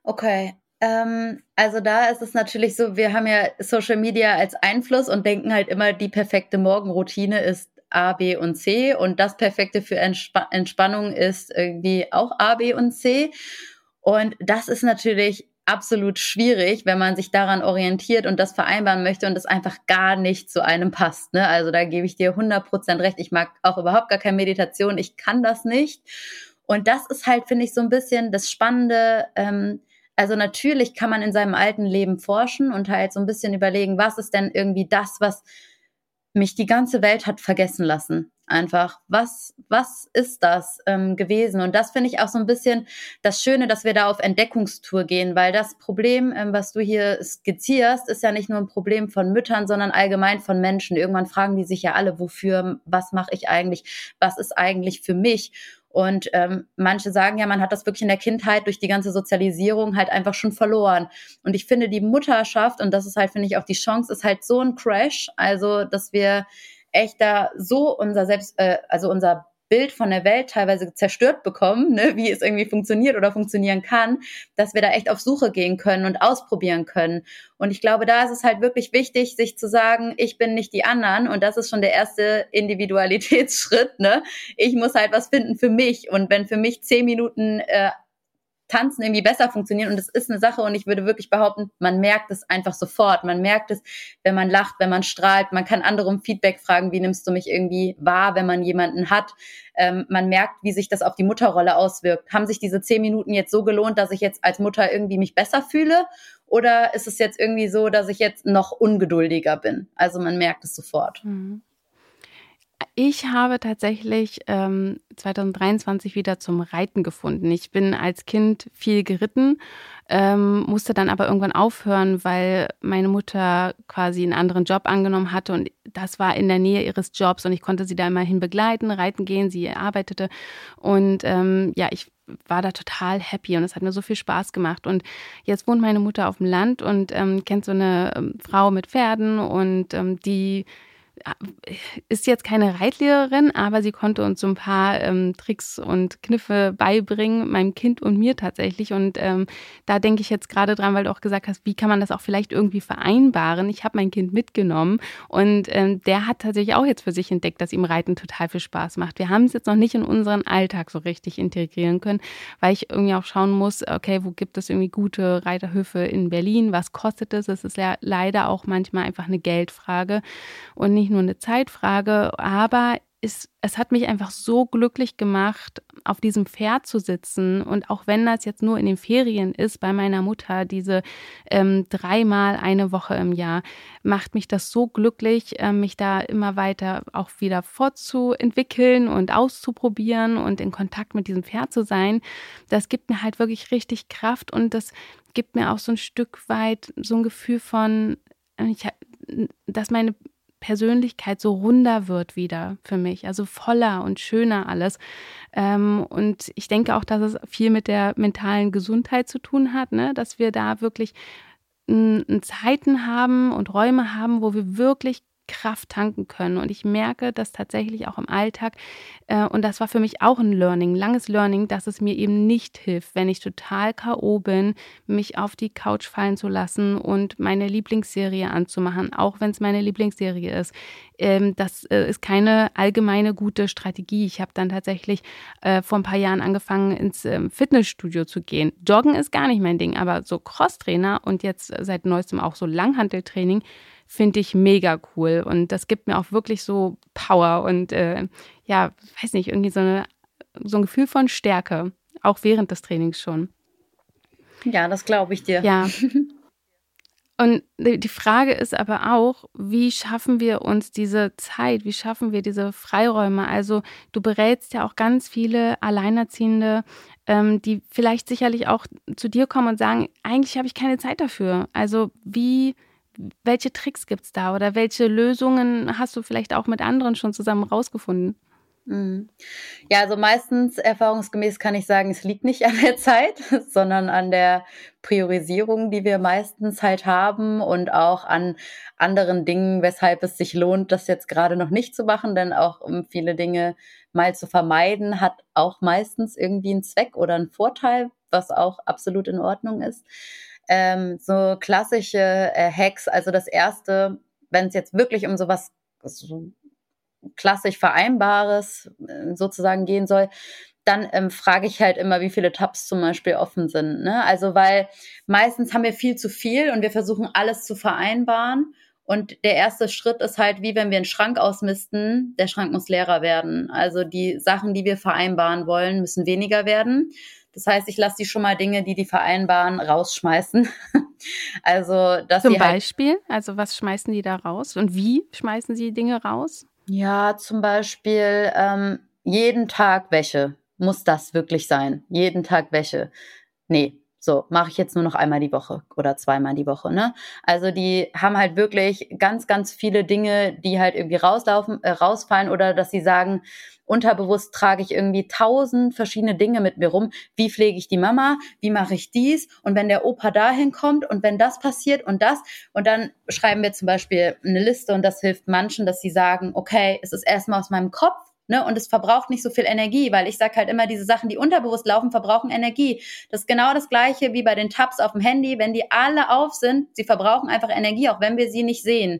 Okay, ähm, also da ist es natürlich so, wir haben ja Social Media als Einfluss und denken halt immer, die perfekte Morgenroutine ist A, B und C und das Perfekte für Entsp Entspannung ist irgendwie auch A, B und C. Und das ist natürlich absolut schwierig, wenn man sich daran orientiert und das vereinbaren möchte und das einfach gar nicht zu einem passt. Ne? Also da gebe ich dir 100% recht. Ich mag auch überhaupt gar keine Meditation. Ich kann das nicht. Und das ist halt, finde ich, so ein bisschen das Spannende. Ähm, also natürlich kann man in seinem alten Leben forschen und halt so ein bisschen überlegen, was ist denn irgendwie das, was mich die ganze Welt hat vergessen lassen. Einfach, was, was ist das ähm, gewesen? Und das finde ich auch so ein bisschen das Schöne, dass wir da auf Entdeckungstour gehen, weil das Problem, ähm, was du hier skizzierst, ist ja nicht nur ein Problem von Müttern, sondern allgemein von Menschen. Irgendwann fragen die sich ja alle, wofür, was mache ich eigentlich, was ist eigentlich für mich? Und ähm, manche sagen ja, man hat das wirklich in der Kindheit durch die ganze Sozialisierung halt einfach schon verloren. Und ich finde, die Mutterschaft, und das ist halt, finde ich, auch die Chance, ist halt so ein Crash. Also, dass wir echt da so unser Selbst, äh, also unser Bild von der Welt teilweise zerstört bekommen, ne, wie es irgendwie funktioniert oder funktionieren kann, dass wir da echt auf Suche gehen können und ausprobieren können. Und ich glaube, da ist es halt wirklich wichtig, sich zu sagen, ich bin nicht die anderen. Und das ist schon der erste Individualitätsschritt. Ne? Ich muss halt was finden für mich. Und wenn für mich zehn Minuten äh, Tanzen irgendwie besser funktionieren. Und das ist eine Sache und ich würde wirklich behaupten, man merkt es einfach sofort. Man merkt es, wenn man lacht, wenn man strahlt. Man kann andere um Feedback fragen, wie nimmst du mich irgendwie wahr, wenn man jemanden hat. Ähm, man merkt, wie sich das auf die Mutterrolle auswirkt. Haben sich diese zehn Minuten jetzt so gelohnt, dass ich jetzt als Mutter irgendwie mich besser fühle? Oder ist es jetzt irgendwie so, dass ich jetzt noch ungeduldiger bin? Also man merkt es sofort. Mhm. Ich habe tatsächlich ähm, 2023 wieder zum Reiten gefunden. Ich bin als Kind viel geritten, ähm, musste dann aber irgendwann aufhören, weil meine Mutter quasi einen anderen Job angenommen hatte und das war in der Nähe ihres Jobs und ich konnte sie da immerhin begleiten, reiten gehen, sie arbeitete und ähm, ja, ich war da total happy und es hat mir so viel Spaß gemacht. Und jetzt wohnt meine Mutter auf dem Land und ähm, kennt so eine ähm, Frau mit Pferden und ähm, die ist jetzt keine Reitlehrerin, aber sie konnte uns so ein paar ähm, Tricks und Kniffe beibringen, meinem Kind und mir tatsächlich. Und ähm, da denke ich jetzt gerade dran, weil du auch gesagt hast, wie kann man das auch vielleicht irgendwie vereinbaren? Ich habe mein Kind mitgenommen und ähm, der hat tatsächlich auch jetzt für sich entdeckt, dass ihm Reiten total viel Spaß macht. Wir haben es jetzt noch nicht in unseren Alltag so richtig integrieren können, weil ich irgendwie auch schauen muss, okay, wo gibt es irgendwie gute Reiterhöfe in Berlin? Was kostet es? Es ist ja leider auch manchmal einfach eine Geldfrage und nicht nur eine Zeitfrage, aber es, es hat mich einfach so glücklich gemacht, auf diesem Pferd zu sitzen. Und auch wenn das jetzt nur in den Ferien ist, bei meiner Mutter, diese ähm, dreimal eine Woche im Jahr, macht mich das so glücklich, äh, mich da immer weiter auch wieder fortzuentwickeln und auszuprobieren und in Kontakt mit diesem Pferd zu sein. Das gibt mir halt wirklich richtig Kraft und das gibt mir auch so ein Stück weit so ein Gefühl von, ich, dass meine Persönlichkeit so runder wird wieder für mich, also voller und schöner alles. Ähm, und ich denke auch, dass es viel mit der mentalen Gesundheit zu tun hat, ne? dass wir da wirklich Zeiten haben und Räume haben, wo wir wirklich Kraft tanken können. Und ich merke das tatsächlich auch im Alltag. Äh, und das war für mich auch ein Learning, langes Learning, dass es mir eben nicht hilft, wenn ich total K.O. bin, mich auf die Couch fallen zu lassen und meine Lieblingsserie anzumachen, auch wenn es meine Lieblingsserie ist. Ähm, das äh, ist keine allgemeine gute Strategie. Ich habe dann tatsächlich äh, vor ein paar Jahren angefangen, ins ähm, Fitnessstudio zu gehen. Joggen ist gar nicht mein Ding, aber so Crosstrainer und jetzt seit neuestem auch so Langhanteltraining finde ich mega cool. Und das gibt mir auch wirklich so Power und äh, ja, weiß nicht, irgendwie so, eine, so ein Gefühl von Stärke, auch während des Trainings schon. Ja, das glaube ich dir. Ja. Und die Frage ist aber auch, wie schaffen wir uns diese Zeit, wie schaffen wir diese Freiräume? Also du berätst ja auch ganz viele Alleinerziehende, ähm, die vielleicht sicherlich auch zu dir kommen und sagen, eigentlich habe ich keine Zeit dafür. Also wie welche Tricks gibt es da oder welche Lösungen hast du vielleicht auch mit anderen schon zusammen rausgefunden? Mhm. Ja, also meistens erfahrungsgemäß kann ich sagen, es liegt nicht an der Zeit, sondern an der Priorisierung, die wir meistens halt haben und auch an anderen Dingen, weshalb es sich lohnt, das jetzt gerade noch nicht zu machen, denn auch um viele Dinge mal zu vermeiden, hat auch meistens irgendwie einen Zweck oder einen Vorteil, was auch absolut in Ordnung ist ähm, so klassische äh, Hacks. Also das erste, wenn es jetzt wirklich um sowas so klassisch Vereinbares äh, sozusagen gehen soll, dann ähm, frage ich halt immer, wie viele Tabs zum Beispiel offen sind. Ne? Also weil meistens haben wir viel zu viel und wir versuchen alles zu vereinbaren. Und der erste Schritt ist halt, wie wenn wir einen Schrank ausmisten, der Schrank muss leerer werden. Also die Sachen, die wir vereinbaren wollen, müssen weniger werden. Das heißt, ich lasse die schon mal Dinge, die die vereinbaren, rausschmeißen. also, dass Zum halt Beispiel? Also, was schmeißen die da raus? Und wie schmeißen sie Dinge raus? Ja, zum Beispiel ähm, jeden Tag Wäsche. Muss das wirklich sein? Jeden Tag Wäsche. Nee, so, mache ich jetzt nur noch einmal die Woche oder zweimal die Woche, ne? Also die haben halt wirklich ganz, ganz viele Dinge, die halt irgendwie rauslaufen, äh, rausfallen oder dass sie sagen, unterbewusst trage ich irgendwie tausend verschiedene Dinge mit mir rum. Wie pflege ich die Mama? Wie mache ich dies? Und wenn der Opa dahin kommt und wenn das passiert und das und dann schreiben wir zum Beispiel eine Liste und das hilft manchen, dass sie sagen, okay, es ist erstmal aus meinem Kopf Ne, und es verbraucht nicht so viel Energie, weil ich sage halt immer, diese Sachen, die unterbewusst laufen, verbrauchen Energie. Das ist genau das gleiche wie bei den Tabs auf dem Handy. Wenn die alle auf sind, sie verbrauchen einfach Energie, auch wenn wir sie nicht sehen.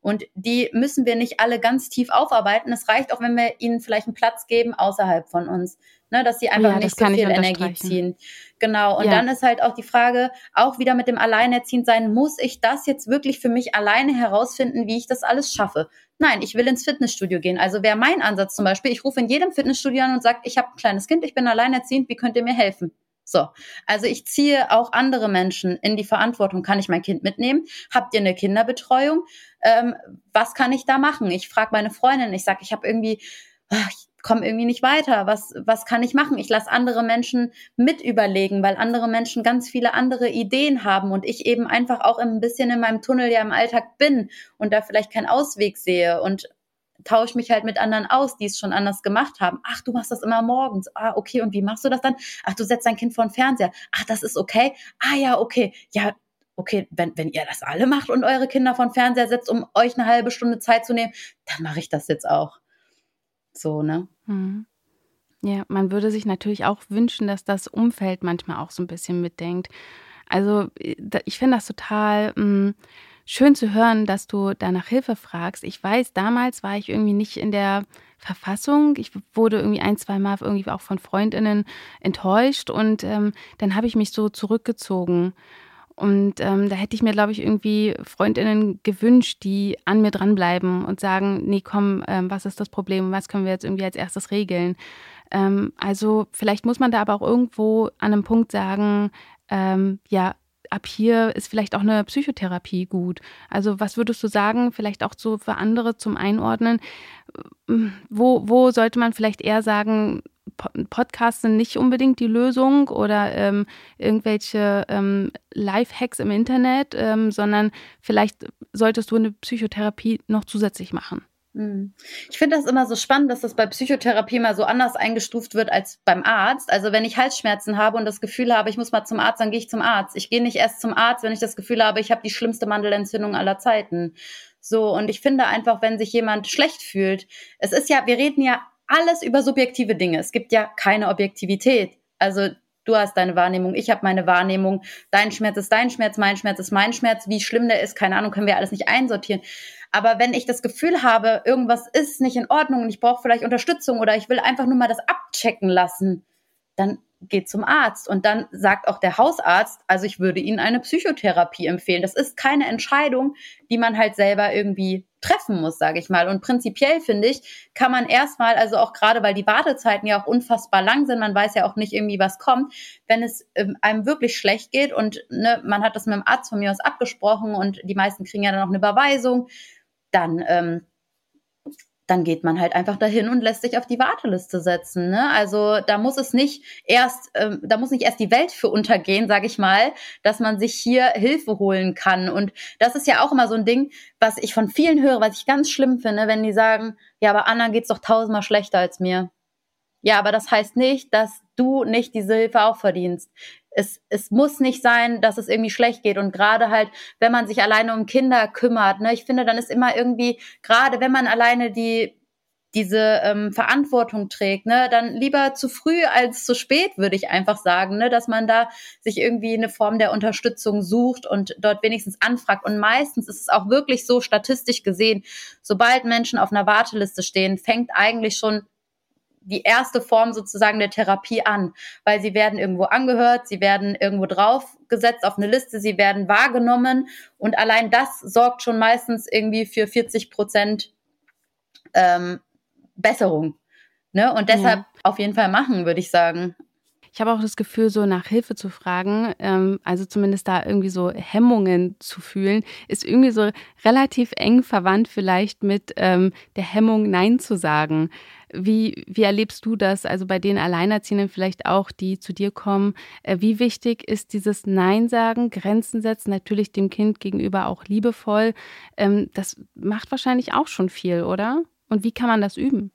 Und die müssen wir nicht alle ganz tief aufarbeiten. Es reicht auch, wenn wir ihnen vielleicht einen Platz geben außerhalb von uns, ne, dass sie einfach ja, nicht so viel Energie ziehen. Genau. Und ja. dann ist halt auch die Frage, auch wieder mit dem Alleinerziehend sein, muss ich das jetzt wirklich für mich alleine herausfinden, wie ich das alles schaffe? Nein, ich will ins Fitnessstudio gehen. Also wäre mein Ansatz zum Beispiel, ich rufe in jedem Fitnessstudio an und sage, ich habe ein kleines Kind, ich bin alleinerziehend, wie könnt ihr mir helfen? So, also ich ziehe auch andere Menschen in die Verantwortung. Kann ich mein Kind mitnehmen? Habt ihr eine Kinderbetreuung? Ähm, was kann ich da machen? Ich frage meine Freundin, ich sage, ich habe irgendwie, ach, komme irgendwie nicht weiter. Was, was kann ich machen? Ich lasse andere Menschen mit überlegen, weil andere Menschen ganz viele andere Ideen haben und ich eben einfach auch ein bisschen in meinem Tunnel ja im Alltag bin und da vielleicht keinen Ausweg sehe. Und tausche mich halt mit anderen aus, die es schon anders gemacht haben. Ach, du machst das immer morgens. Ah, okay. Und wie machst du das dann? Ach, du setzt dein Kind vor den Fernseher. Ach, das ist okay. Ah, ja, okay. Ja, okay, wenn, wenn ihr das alle macht und eure Kinder von Fernseher setzt, um euch eine halbe Stunde Zeit zu nehmen, dann mache ich das jetzt auch. So, ne? Mhm. Ja, man würde sich natürlich auch wünschen, dass das Umfeld manchmal auch so ein bisschen mitdenkt. Also äh, ich finde das total mh, hm, schön zu hören, dass du da nach Hilfe fragst. Ich weiß, damals war ich irgendwie nicht in der Verfassung. Ich wurde irgendwie ein, zwei Mal irgendwie auch von Freundinnen enttäuscht und ähm, dann habe ich mich so zurückgezogen. Und ähm, da hätte ich mir, glaube ich, irgendwie Freundinnen gewünscht, die an mir dranbleiben und sagen, nee, komm, ähm, was ist das Problem? Was können wir jetzt irgendwie als erstes regeln? Ähm, also vielleicht muss man da aber auch irgendwo an einem Punkt sagen, ähm, ja, ab hier ist vielleicht auch eine Psychotherapie gut. Also was würdest du sagen, vielleicht auch so für andere zum Einordnen? Wo, wo sollte man vielleicht eher sagen, Podcasts sind nicht unbedingt die Lösung oder ähm, irgendwelche ähm, Life-Hacks im Internet, ähm, sondern vielleicht solltest du eine Psychotherapie noch zusätzlich machen. Hm. Ich finde das immer so spannend, dass das bei Psychotherapie mal so anders eingestuft wird als beim Arzt. Also wenn ich Halsschmerzen habe und das Gefühl habe, ich muss mal zum Arzt, dann gehe ich zum Arzt. Ich gehe nicht erst zum Arzt, wenn ich das Gefühl habe, ich habe die schlimmste Mandelentzündung aller Zeiten. So, und ich finde einfach, wenn sich jemand schlecht fühlt, es ist ja, wir reden ja alles über subjektive Dinge. Es gibt ja keine Objektivität. Also du hast deine Wahrnehmung, ich habe meine Wahrnehmung, dein Schmerz ist dein Schmerz, mein Schmerz ist mein Schmerz. Wie schlimm der ist, keine Ahnung, können wir alles nicht einsortieren. Aber wenn ich das Gefühl habe, irgendwas ist nicht in Ordnung und ich brauche vielleicht Unterstützung oder ich will einfach nur mal das abchecken lassen, dann geht zum Arzt. Und dann sagt auch der Hausarzt, also ich würde Ihnen eine Psychotherapie empfehlen. Das ist keine Entscheidung, die man halt selber irgendwie treffen muss, sage ich mal. Und prinzipiell finde ich, kann man erstmal, also auch gerade weil die Wartezeiten ja auch unfassbar lang sind, man weiß ja auch nicht irgendwie, was kommt, wenn es ähm, einem wirklich schlecht geht und ne, man hat das mit dem Arzt von mir aus abgesprochen und die meisten kriegen ja dann auch eine Überweisung, dann ähm, dann geht man halt einfach dahin und lässt sich auf die Warteliste setzen. Ne? Also da muss es nicht erst, ähm, da muss nicht erst die Welt für untergehen, sage ich mal, dass man sich hier Hilfe holen kann. Und das ist ja auch immer so ein Ding, was ich von vielen höre, was ich ganz schlimm finde, wenn die sagen, ja, aber Anna geht's doch tausendmal schlechter als mir. Ja, aber das heißt nicht, dass du nicht diese Hilfe auch verdienst es, es muss nicht sein, dass es irgendwie schlecht geht. Und gerade halt, wenn man sich alleine um Kinder kümmert, ne, ich finde, dann ist immer irgendwie, gerade wenn man alleine die diese ähm, Verantwortung trägt, ne, dann lieber zu früh als zu spät, würde ich einfach sagen, ne, dass man da sich irgendwie eine Form der Unterstützung sucht und dort wenigstens anfragt. Und meistens ist es auch wirklich so statistisch gesehen, sobald Menschen auf einer Warteliste stehen, fängt eigentlich schon die erste Form sozusagen der Therapie an, weil sie werden irgendwo angehört, sie werden irgendwo draufgesetzt auf eine Liste, sie werden wahrgenommen und allein das sorgt schon meistens irgendwie für 40 Prozent ähm, Besserung. Ne? Und deshalb ja. auf jeden Fall machen, würde ich sagen. Ich habe auch das Gefühl, so nach Hilfe zu fragen, ähm, also zumindest da irgendwie so Hemmungen zu fühlen, ist irgendwie so relativ eng verwandt vielleicht mit ähm, der Hemmung, Nein zu sagen. Wie, wie erlebst du das? Also bei den Alleinerziehenden vielleicht auch, die zu dir kommen. Äh, wie wichtig ist dieses Nein sagen, Grenzen setzen, natürlich dem Kind gegenüber auch liebevoll? Ähm, das macht wahrscheinlich auch schon viel, oder? Und wie kann man das üben?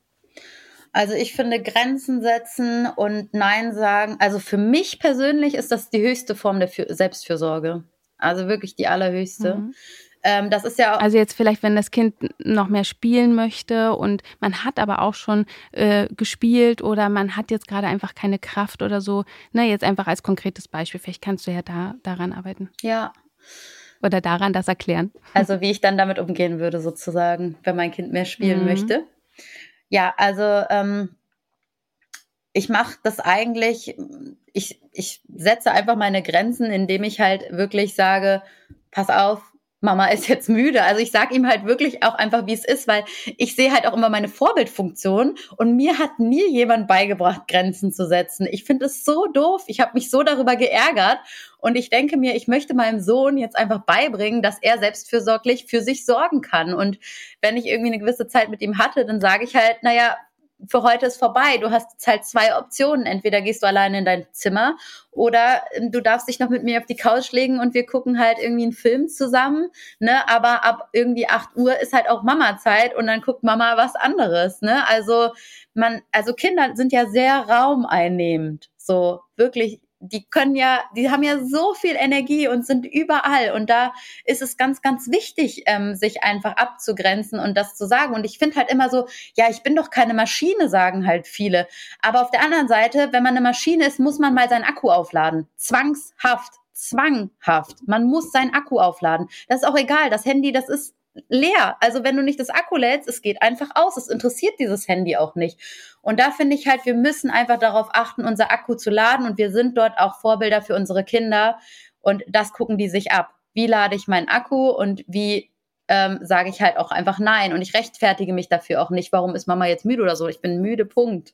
Also ich finde Grenzen setzen und Nein sagen, also für mich persönlich ist das die höchste Form der Selbstfürsorge. Also wirklich die allerhöchste. Mhm. Ähm, das ist ja also jetzt vielleicht, wenn das Kind noch mehr spielen möchte und man hat aber auch schon äh, gespielt oder man hat jetzt gerade einfach keine Kraft oder so. Ne, jetzt einfach als konkretes Beispiel. Vielleicht kannst du ja da daran arbeiten. Ja. Oder daran das erklären. Also wie ich dann damit umgehen würde sozusagen, wenn mein Kind mehr spielen mhm. möchte. Ja, also ähm, ich mache das eigentlich, ich, ich setze einfach meine Grenzen, indem ich halt wirklich sage, pass auf, Mama ist jetzt müde. Also ich sage ihm halt wirklich auch einfach, wie es ist, weil ich sehe halt auch immer meine Vorbildfunktion und mir hat nie jemand beigebracht, Grenzen zu setzen. Ich finde es so doof. Ich habe mich so darüber geärgert und ich denke mir, ich möchte meinem Sohn jetzt einfach beibringen, dass er selbstfürsorglich für sich sorgen kann. Und wenn ich irgendwie eine gewisse Zeit mit ihm hatte, dann sage ich halt, naja, für heute ist vorbei. Du hast halt zwei Optionen. Entweder gehst du alleine in dein Zimmer oder ähm, du darfst dich noch mit mir auf die Couch legen und wir gucken halt irgendwie einen Film zusammen. Ne? Aber ab irgendwie acht Uhr ist halt auch Mama-Zeit und dann guckt Mama was anderes. Ne? Also man, also Kinder sind ja sehr raumeinnehmend. So wirklich die können ja, die haben ja so viel Energie und sind überall. Und da ist es ganz, ganz wichtig, ähm, sich einfach abzugrenzen und das zu sagen. Und ich finde halt immer so, ja, ich bin doch keine Maschine, sagen halt viele. Aber auf der anderen Seite, wenn man eine Maschine ist, muss man mal seinen Akku aufladen. Zwangshaft zwanghaft. Man muss seinen Akku aufladen. Das ist auch egal. Das Handy, das ist leer. Also wenn du nicht das Akku lädst, es geht einfach aus. Es interessiert dieses Handy auch nicht. Und da finde ich halt, wir müssen einfach darauf achten, unser Akku zu laden. Und wir sind dort auch Vorbilder für unsere Kinder. Und das gucken die sich ab. Wie lade ich meinen Akku und wie ähm, sage ich halt auch einfach nein. Und ich rechtfertige mich dafür auch nicht. Warum ist Mama jetzt müde oder so? Ich bin müde, Punkt.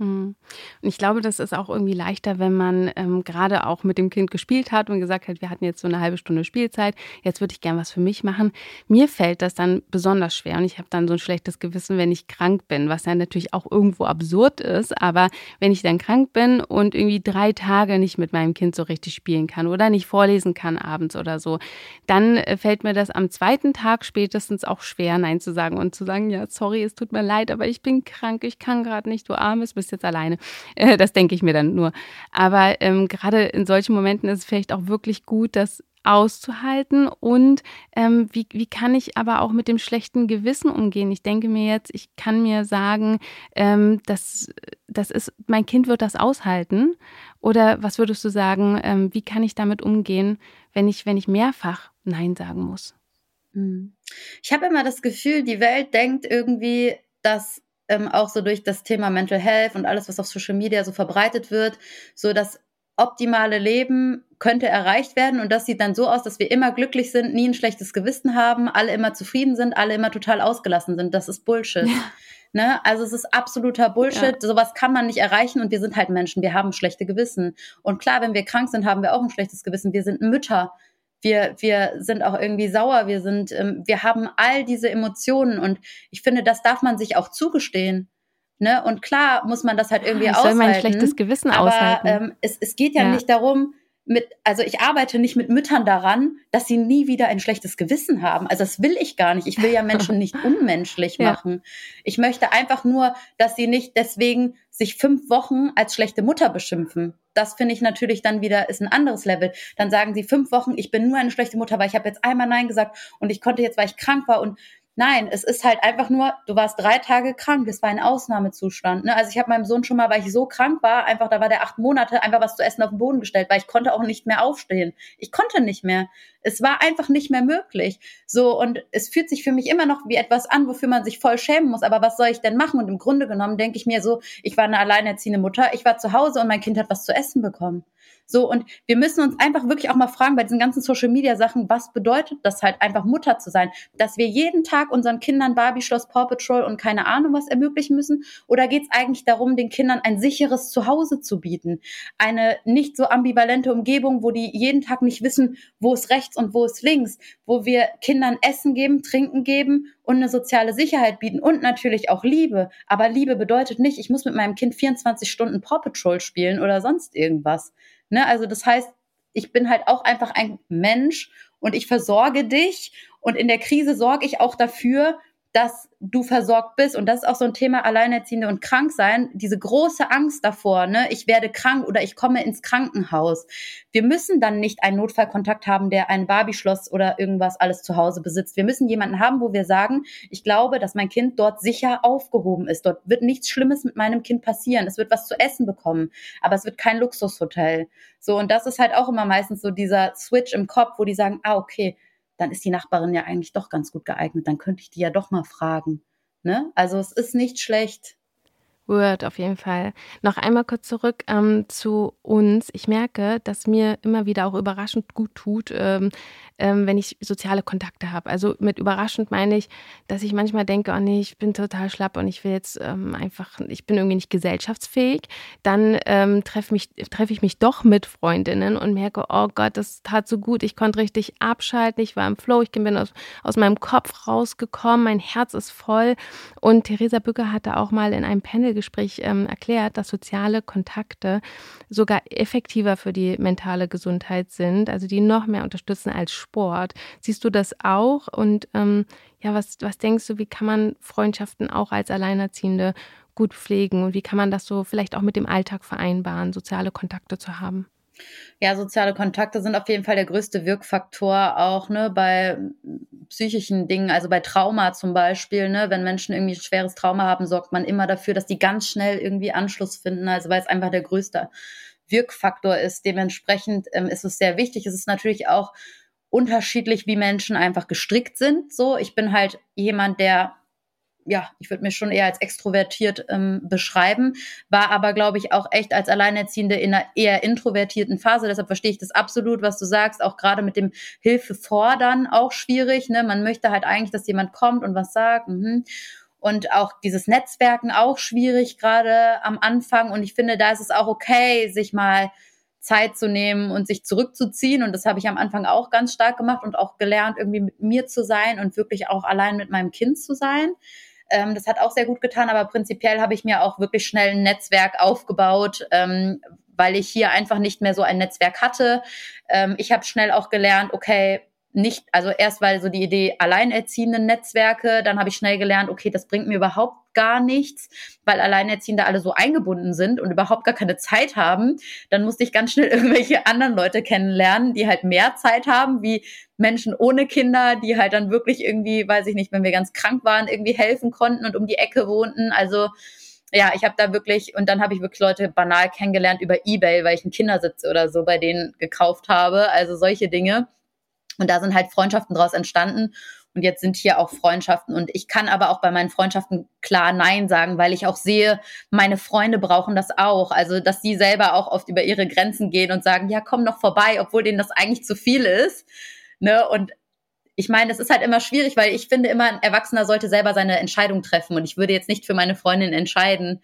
Hm. Und ich glaube, das ist auch irgendwie leichter, wenn man ähm, gerade auch mit dem Kind gespielt hat und gesagt hat, wir hatten jetzt so eine halbe Stunde Spielzeit, jetzt würde ich gern was für mich machen. Mir fällt das dann besonders schwer und ich habe dann so ein schlechtes Gewissen, wenn ich krank bin, was ja natürlich auch irgendwo absurd ist. Aber wenn ich dann krank bin und irgendwie drei Tage nicht mit meinem Kind so richtig spielen kann oder nicht vorlesen kann abends oder so, dann äh, fällt mir das am zweiten Tag spätestens auch schwer, Nein zu sagen und zu sagen, ja, sorry, es tut mir leid, aber ich bin krank, ich kann gerade nicht, du armes bist jetzt alleine. Äh, das denke ich mir dann nur. Aber ähm, gerade in solchen Momenten ist es vielleicht auch wirklich gut, das auszuhalten und ähm, wie, wie kann ich aber auch mit dem schlechten Gewissen umgehen? Ich denke mir jetzt, ich kann mir sagen, ähm, das, das ist, mein Kind wird das aushalten. Oder was würdest du sagen, ähm, wie kann ich damit umgehen, wenn ich, wenn ich mehrfach Nein sagen muss? Hm. Ich habe immer das Gefühl, die Welt denkt irgendwie, dass ähm, auch so durch das Thema Mental Health und alles, was auf Social Media so verbreitet wird, so das optimale Leben könnte erreicht werden und das sieht dann so aus, dass wir immer glücklich sind, nie ein schlechtes Gewissen haben, alle immer zufrieden sind, alle immer total ausgelassen sind. Das ist Bullshit. Ja. Ne? Also es ist absoluter Bullshit. Ja. Sowas kann man nicht erreichen und wir sind halt Menschen. Wir haben schlechte Gewissen. Und klar, wenn wir krank sind, haben wir auch ein schlechtes Gewissen. Wir sind Mütter wir, wir sind auch irgendwie sauer, wir sind, ähm, wir haben all diese Emotionen und ich finde, das darf man sich auch zugestehen. Ne? Und klar muss man das halt irgendwie ich aushalten. Soll mein schlechtes Gewissen aber, aushalten. Ähm, es, es geht ja, ja nicht darum, mit, also ich arbeite nicht mit Müttern daran, dass sie nie wieder ein schlechtes Gewissen haben. Also das will ich gar nicht. Ich will ja Menschen nicht unmenschlich machen. Ja. Ich möchte einfach nur, dass sie nicht deswegen sich fünf Wochen als schlechte Mutter beschimpfen. Das finde ich natürlich dann wieder ist ein anderes Level. Dann sagen sie fünf Wochen, ich bin nur eine schlechte Mutter, weil ich habe jetzt einmal Nein gesagt und ich konnte jetzt, weil ich krank war und Nein, es ist halt einfach nur, du warst drei Tage krank, es war ein Ausnahmezustand. Ne? Also ich habe meinem Sohn schon mal, weil ich so krank war, einfach, da war der acht Monate, einfach was zu essen auf den Boden gestellt, weil ich konnte auch nicht mehr aufstehen. Ich konnte nicht mehr. Es war einfach nicht mehr möglich. So, und es fühlt sich für mich immer noch wie etwas an, wofür man sich voll schämen muss. Aber was soll ich denn machen? Und im Grunde genommen denke ich mir so, ich war eine alleinerziehende Mutter, ich war zu Hause und mein Kind hat was zu essen bekommen. So, und wir müssen uns einfach wirklich auch mal fragen bei diesen ganzen Social Media Sachen, was bedeutet das halt einfach Mutter zu sein? Dass wir jeden Tag unseren Kindern Barbie Schloss Paw Patrol und keine Ahnung was ermöglichen müssen? Oder geht es eigentlich darum, den Kindern ein sicheres Zuhause zu bieten? Eine nicht so ambivalente Umgebung, wo die jeden Tag nicht wissen, wo ist rechts und wo ist links, wo wir Kindern Essen geben, Trinken geben und eine soziale Sicherheit bieten und natürlich auch Liebe. Aber Liebe bedeutet nicht, ich muss mit meinem Kind 24 Stunden Paw Patrol spielen oder sonst irgendwas. Ne? Also das heißt, ich bin halt auch einfach ein Mensch und ich versorge dich und in der Krise sorge ich auch dafür, dass du versorgt bist. Und das ist auch so ein Thema Alleinerziehende und krank sein. Diese große Angst davor, ne, ich werde krank oder ich komme ins Krankenhaus. Wir müssen dann nicht einen Notfallkontakt haben, der ein Barbie-Schloss oder irgendwas alles zu Hause besitzt. Wir müssen jemanden haben, wo wir sagen, ich glaube, dass mein Kind dort sicher aufgehoben ist. Dort wird nichts Schlimmes mit meinem Kind passieren. Es wird was zu essen bekommen, aber es wird kein Luxushotel. So, und das ist halt auch immer meistens so dieser Switch im Kopf, wo die sagen, ah, okay, dann ist die Nachbarin ja eigentlich doch ganz gut geeignet. Dann könnte ich die ja doch mal fragen. Ne? Also es ist nicht schlecht. Word, auf jeden Fall. Noch einmal kurz zurück ähm, zu uns. Ich merke, dass mir immer wieder auch überraschend gut tut, ähm, ähm, wenn ich soziale Kontakte habe. Also mit überraschend meine ich, dass ich manchmal denke, oh nee, ich bin total schlapp und ich will jetzt ähm, einfach, ich bin irgendwie nicht gesellschaftsfähig. Dann ähm, treffe treff ich mich doch mit Freundinnen und merke, oh Gott, das tat so gut. Ich konnte richtig abschalten, ich war im Flow, ich bin aus, aus meinem Kopf rausgekommen, mein Herz ist voll. Und Theresa Bücker hatte auch mal in einem Panelgespräch ähm, erklärt, dass soziale Kontakte sogar effektiver für die mentale Gesundheit sind, also die noch mehr unterstützen als Sport. Siehst du das auch? Und ähm, ja, was, was denkst du, wie kann man Freundschaften auch als Alleinerziehende gut pflegen und wie kann man das so vielleicht auch mit dem Alltag vereinbaren, soziale Kontakte zu haben? Ja, soziale Kontakte sind auf jeden Fall der größte Wirkfaktor auch ne, bei psychischen Dingen, also bei Trauma zum Beispiel. Ne, wenn Menschen irgendwie ein schweres Trauma haben, sorgt man immer dafür, dass die ganz schnell irgendwie Anschluss finden. Also weil es einfach der größte Wirkfaktor ist. Dementsprechend ähm, ist es sehr wichtig. Es ist natürlich auch unterschiedlich, wie Menschen einfach gestrickt sind. So, ich bin halt jemand, der ja, ich würde mich schon eher als extrovertiert ähm, beschreiben, war aber, glaube ich, auch echt als Alleinerziehende in einer eher introvertierten Phase. Deshalb verstehe ich das absolut, was du sagst, auch gerade mit dem Hilfe fordern auch schwierig. Ne? Man möchte halt eigentlich, dass jemand kommt und was sagt. Mhm. Und auch dieses Netzwerken auch schwierig, gerade am Anfang. Und ich finde, da ist es auch okay, sich mal Zeit zu nehmen und sich zurückzuziehen. Und das habe ich am Anfang auch ganz stark gemacht und auch gelernt, irgendwie mit mir zu sein und wirklich auch allein mit meinem Kind zu sein. Ähm, das hat auch sehr gut getan, aber prinzipiell habe ich mir auch wirklich schnell ein Netzwerk aufgebaut, ähm, weil ich hier einfach nicht mehr so ein Netzwerk hatte. Ähm, ich habe schnell auch gelernt, okay, nicht, also erst weil so die Idee alleinerziehenden Netzwerke, dann habe ich schnell gelernt, okay, das bringt mir überhaupt gar nichts, weil Alleinerziehende alle so eingebunden sind und überhaupt gar keine Zeit haben. Dann musste ich ganz schnell irgendwelche anderen Leute kennenlernen, die halt mehr Zeit haben, wie Menschen ohne Kinder, die halt dann wirklich irgendwie, weiß ich nicht, wenn wir ganz krank waren, irgendwie helfen konnten und um die Ecke wohnten. Also ja, ich habe da wirklich, und dann habe ich wirklich Leute banal kennengelernt über Ebay, weil ich einen Kindersitz oder so bei denen gekauft habe. Also solche Dinge. Und da sind halt Freundschaften draus entstanden. Und jetzt sind hier auch Freundschaften. Und ich kann aber auch bei meinen Freundschaften klar Nein sagen, weil ich auch sehe, meine Freunde brauchen das auch. Also, dass sie selber auch oft über ihre Grenzen gehen und sagen, ja, komm noch vorbei, obwohl denen das eigentlich zu viel ist. Ne? Und ich meine, es ist halt immer schwierig, weil ich finde immer, ein Erwachsener sollte selber seine Entscheidung treffen. Und ich würde jetzt nicht für meine Freundin entscheiden.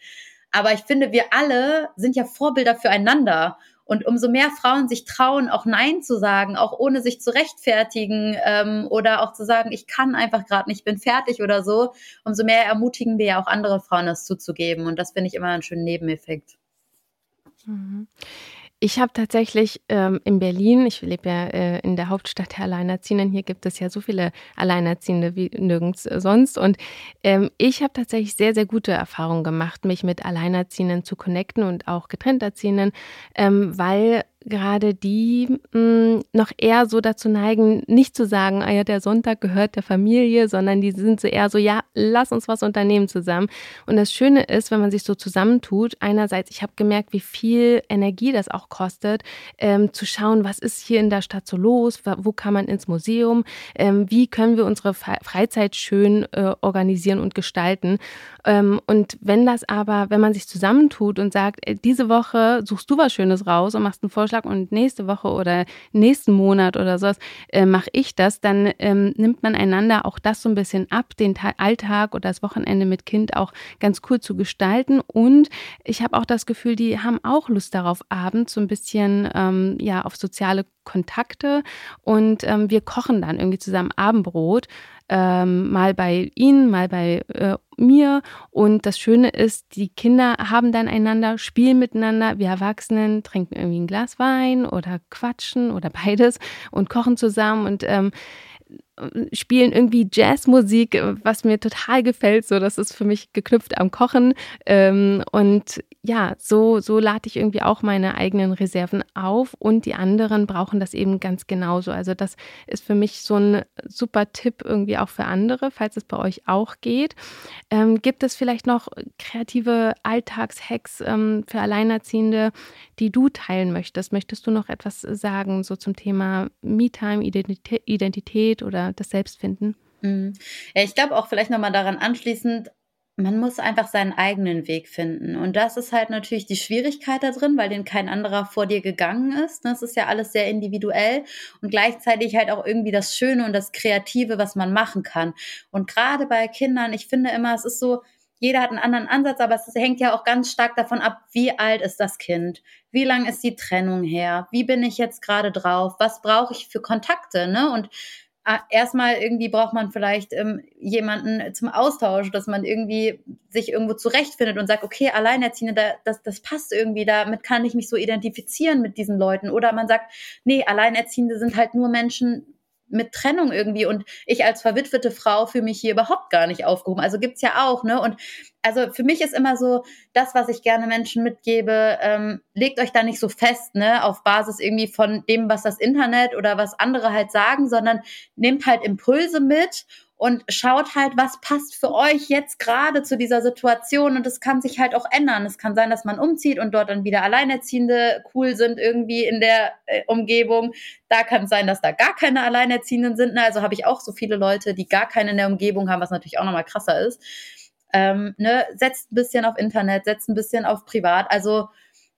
Aber ich finde, wir alle sind ja Vorbilder füreinander. Und umso mehr Frauen sich trauen, auch Nein zu sagen, auch ohne sich zu rechtfertigen ähm, oder auch zu sagen, ich kann einfach gerade nicht, bin fertig oder so, umso mehr ermutigen wir ja auch andere Frauen, das zuzugeben. Und das finde ich immer einen schönen Nebeneffekt. Mhm. Ich habe tatsächlich ähm, in Berlin, ich lebe ja äh, in der Hauptstadt der Alleinerziehenden, hier gibt es ja so viele Alleinerziehende wie nirgends äh, sonst. Und ähm, ich habe tatsächlich sehr, sehr gute Erfahrungen gemacht, mich mit Alleinerziehenden zu connecten und auch Getrennterziehenden, ähm, weil gerade die mh, hm, noch eher so dazu neigen, nicht zu sagen, ah ja, der Sonntag gehört der Familie, sondern die sind so eher so, ja, lass uns was unternehmen zusammen. Und das Schöne ist, wenn man sich so zusammentut, einerseits, ich habe gemerkt, wie viel Energie das auch kostet, ähm, zu schauen, was ist hier in der Stadt so los, wo kann man ins Museum, ähm, wie können wir unsere Freizeit schön äh, organisieren und gestalten. Ähm, und wenn das aber, wenn man sich zusammentut und sagt, diese Woche suchst du was Schönes raus und machst einen Vorschlag und nächste Woche oder nächsten Monat oder sowas äh, mache ich das, dann ähm, nimmt man einander auch das so ein bisschen ab, den Ta Alltag oder das Wochenende mit Kind auch ganz cool zu gestalten. Und ich habe auch das Gefühl, die haben auch Lust darauf, abends so ein bisschen ähm, ja auf soziale Kontakte und ähm, wir kochen dann irgendwie zusammen Abendbrot ähm, mal bei ihnen, mal bei äh, mir. Und das Schöne ist, die Kinder haben dann einander, spielen miteinander. Wir Erwachsenen trinken irgendwie ein Glas Wein oder quatschen oder beides und kochen zusammen. Und ähm, spielen irgendwie Jazzmusik, was mir total gefällt. So, das ist für mich geknüpft am Kochen. Ähm, und ja, so, so lade ich irgendwie auch meine eigenen Reserven auf und die anderen brauchen das eben ganz genauso. Also das ist für mich so ein super Tipp irgendwie auch für andere, falls es bei euch auch geht. Ähm, gibt es vielleicht noch kreative Alltagshacks ähm, für Alleinerziehende, die du teilen möchtest? Möchtest du noch etwas sagen, so zum Thema Me-Time, Identität, Identität oder das Selbstfinden? Mhm. Ja, ich glaube auch vielleicht nochmal daran anschließend, man muss einfach seinen eigenen Weg finden. Und das ist halt natürlich die Schwierigkeit da drin, weil den kein anderer vor dir gegangen ist. Das ist ja alles sehr individuell und gleichzeitig halt auch irgendwie das Schöne und das Kreative, was man machen kann. Und gerade bei Kindern, ich finde immer, es ist so, jeder hat einen anderen Ansatz, aber es hängt ja auch ganz stark davon ab, wie alt ist das Kind? Wie lang ist die Trennung her? Wie bin ich jetzt gerade drauf? Was brauche ich für Kontakte? Ne? Und erstmal irgendwie braucht man vielleicht ähm, jemanden zum Austausch, dass man irgendwie sich irgendwo zurechtfindet und sagt, okay, Alleinerziehende, da, das, das passt irgendwie, damit kann ich mich so identifizieren mit diesen Leuten. Oder man sagt, nee, Alleinerziehende sind halt nur Menschen, mit Trennung irgendwie und ich als verwitwete Frau fühle mich hier überhaupt gar nicht aufgehoben. Also gibt's ja auch, ne? Und also für mich ist immer so, das, was ich gerne Menschen mitgebe, ähm, legt euch da nicht so fest, ne, auf Basis irgendwie von dem, was das Internet oder was andere halt sagen, sondern nehmt halt Impulse mit und schaut halt, was passt für euch jetzt gerade zu dieser Situation und es kann sich halt auch ändern. Es kann sein, dass man umzieht und dort dann wieder Alleinerziehende cool sind irgendwie in der äh, Umgebung. Da kann es sein, dass da gar keine Alleinerziehenden sind. Also habe ich auch so viele Leute, die gar keine in der Umgebung haben, was natürlich auch nochmal krasser ist. Ähm, ne, setzt ein bisschen auf Internet, setzt ein bisschen auf privat. Also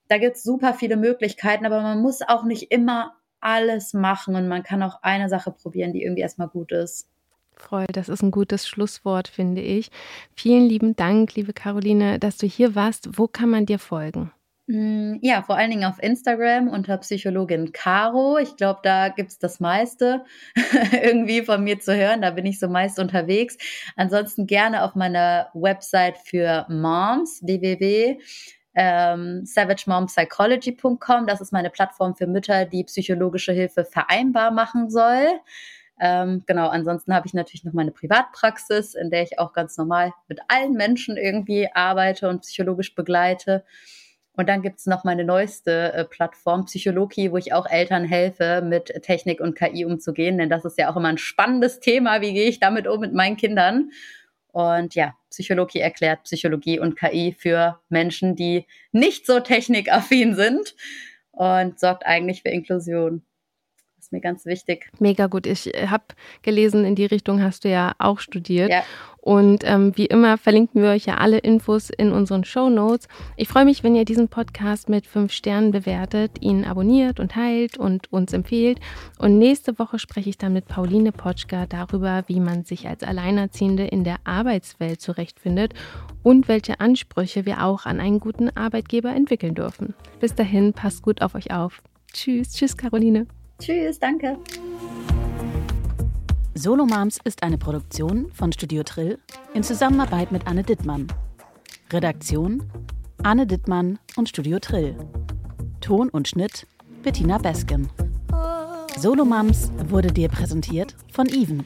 da gibt es super viele Möglichkeiten, aber man muss auch nicht immer alles machen und man kann auch eine Sache probieren, die irgendwie erstmal gut ist. Freude. Das ist ein gutes Schlusswort, finde ich. Vielen lieben Dank, liebe Caroline, dass du hier warst. Wo kann man dir folgen? Mm, ja, vor allen Dingen auf Instagram unter Psychologin Caro. Ich glaube, da gibt es das meiste irgendwie von mir zu hören. Da bin ich so meist unterwegs. Ansonsten gerne auf meiner Website für Moms, www ähm, savagemompsychology.com. Das ist meine Plattform für Mütter, die psychologische Hilfe vereinbar machen soll. Ähm, genau, ansonsten habe ich natürlich noch meine Privatpraxis, in der ich auch ganz normal mit allen Menschen irgendwie arbeite und psychologisch begleite. Und dann gibt es noch meine neueste äh, Plattform, Psychologie, wo ich auch Eltern helfe, mit Technik und KI umzugehen. Denn das ist ja auch immer ein spannendes Thema. Wie gehe ich damit um mit meinen Kindern? Und ja, Psychologie erklärt Psychologie und KI für Menschen, die nicht so technikaffin sind und sorgt eigentlich für Inklusion mir ganz wichtig. Mega gut. Ich äh, habe gelesen, in die Richtung hast du ja auch studiert. Ja. Und ähm, wie immer verlinken wir euch ja alle Infos in unseren Show Notes. Ich freue mich, wenn ihr diesen Podcast mit fünf Sternen bewertet, ihn abonniert und teilt und uns empfehlt. Und nächste Woche spreche ich dann mit Pauline Potschka darüber, wie man sich als Alleinerziehende in der Arbeitswelt zurechtfindet und welche Ansprüche wir auch an einen guten Arbeitgeber entwickeln dürfen. Bis dahin, passt gut auf euch auf. Tschüss, tschüss, Caroline. Tschüss, danke. Solo Moms ist eine Produktion von Studio Trill in Zusammenarbeit mit Anne Dittmann. Redaktion Anne Dittmann und Studio Trill. Ton und Schnitt Bettina Besken. Solo Moms wurde dir präsentiert von Even.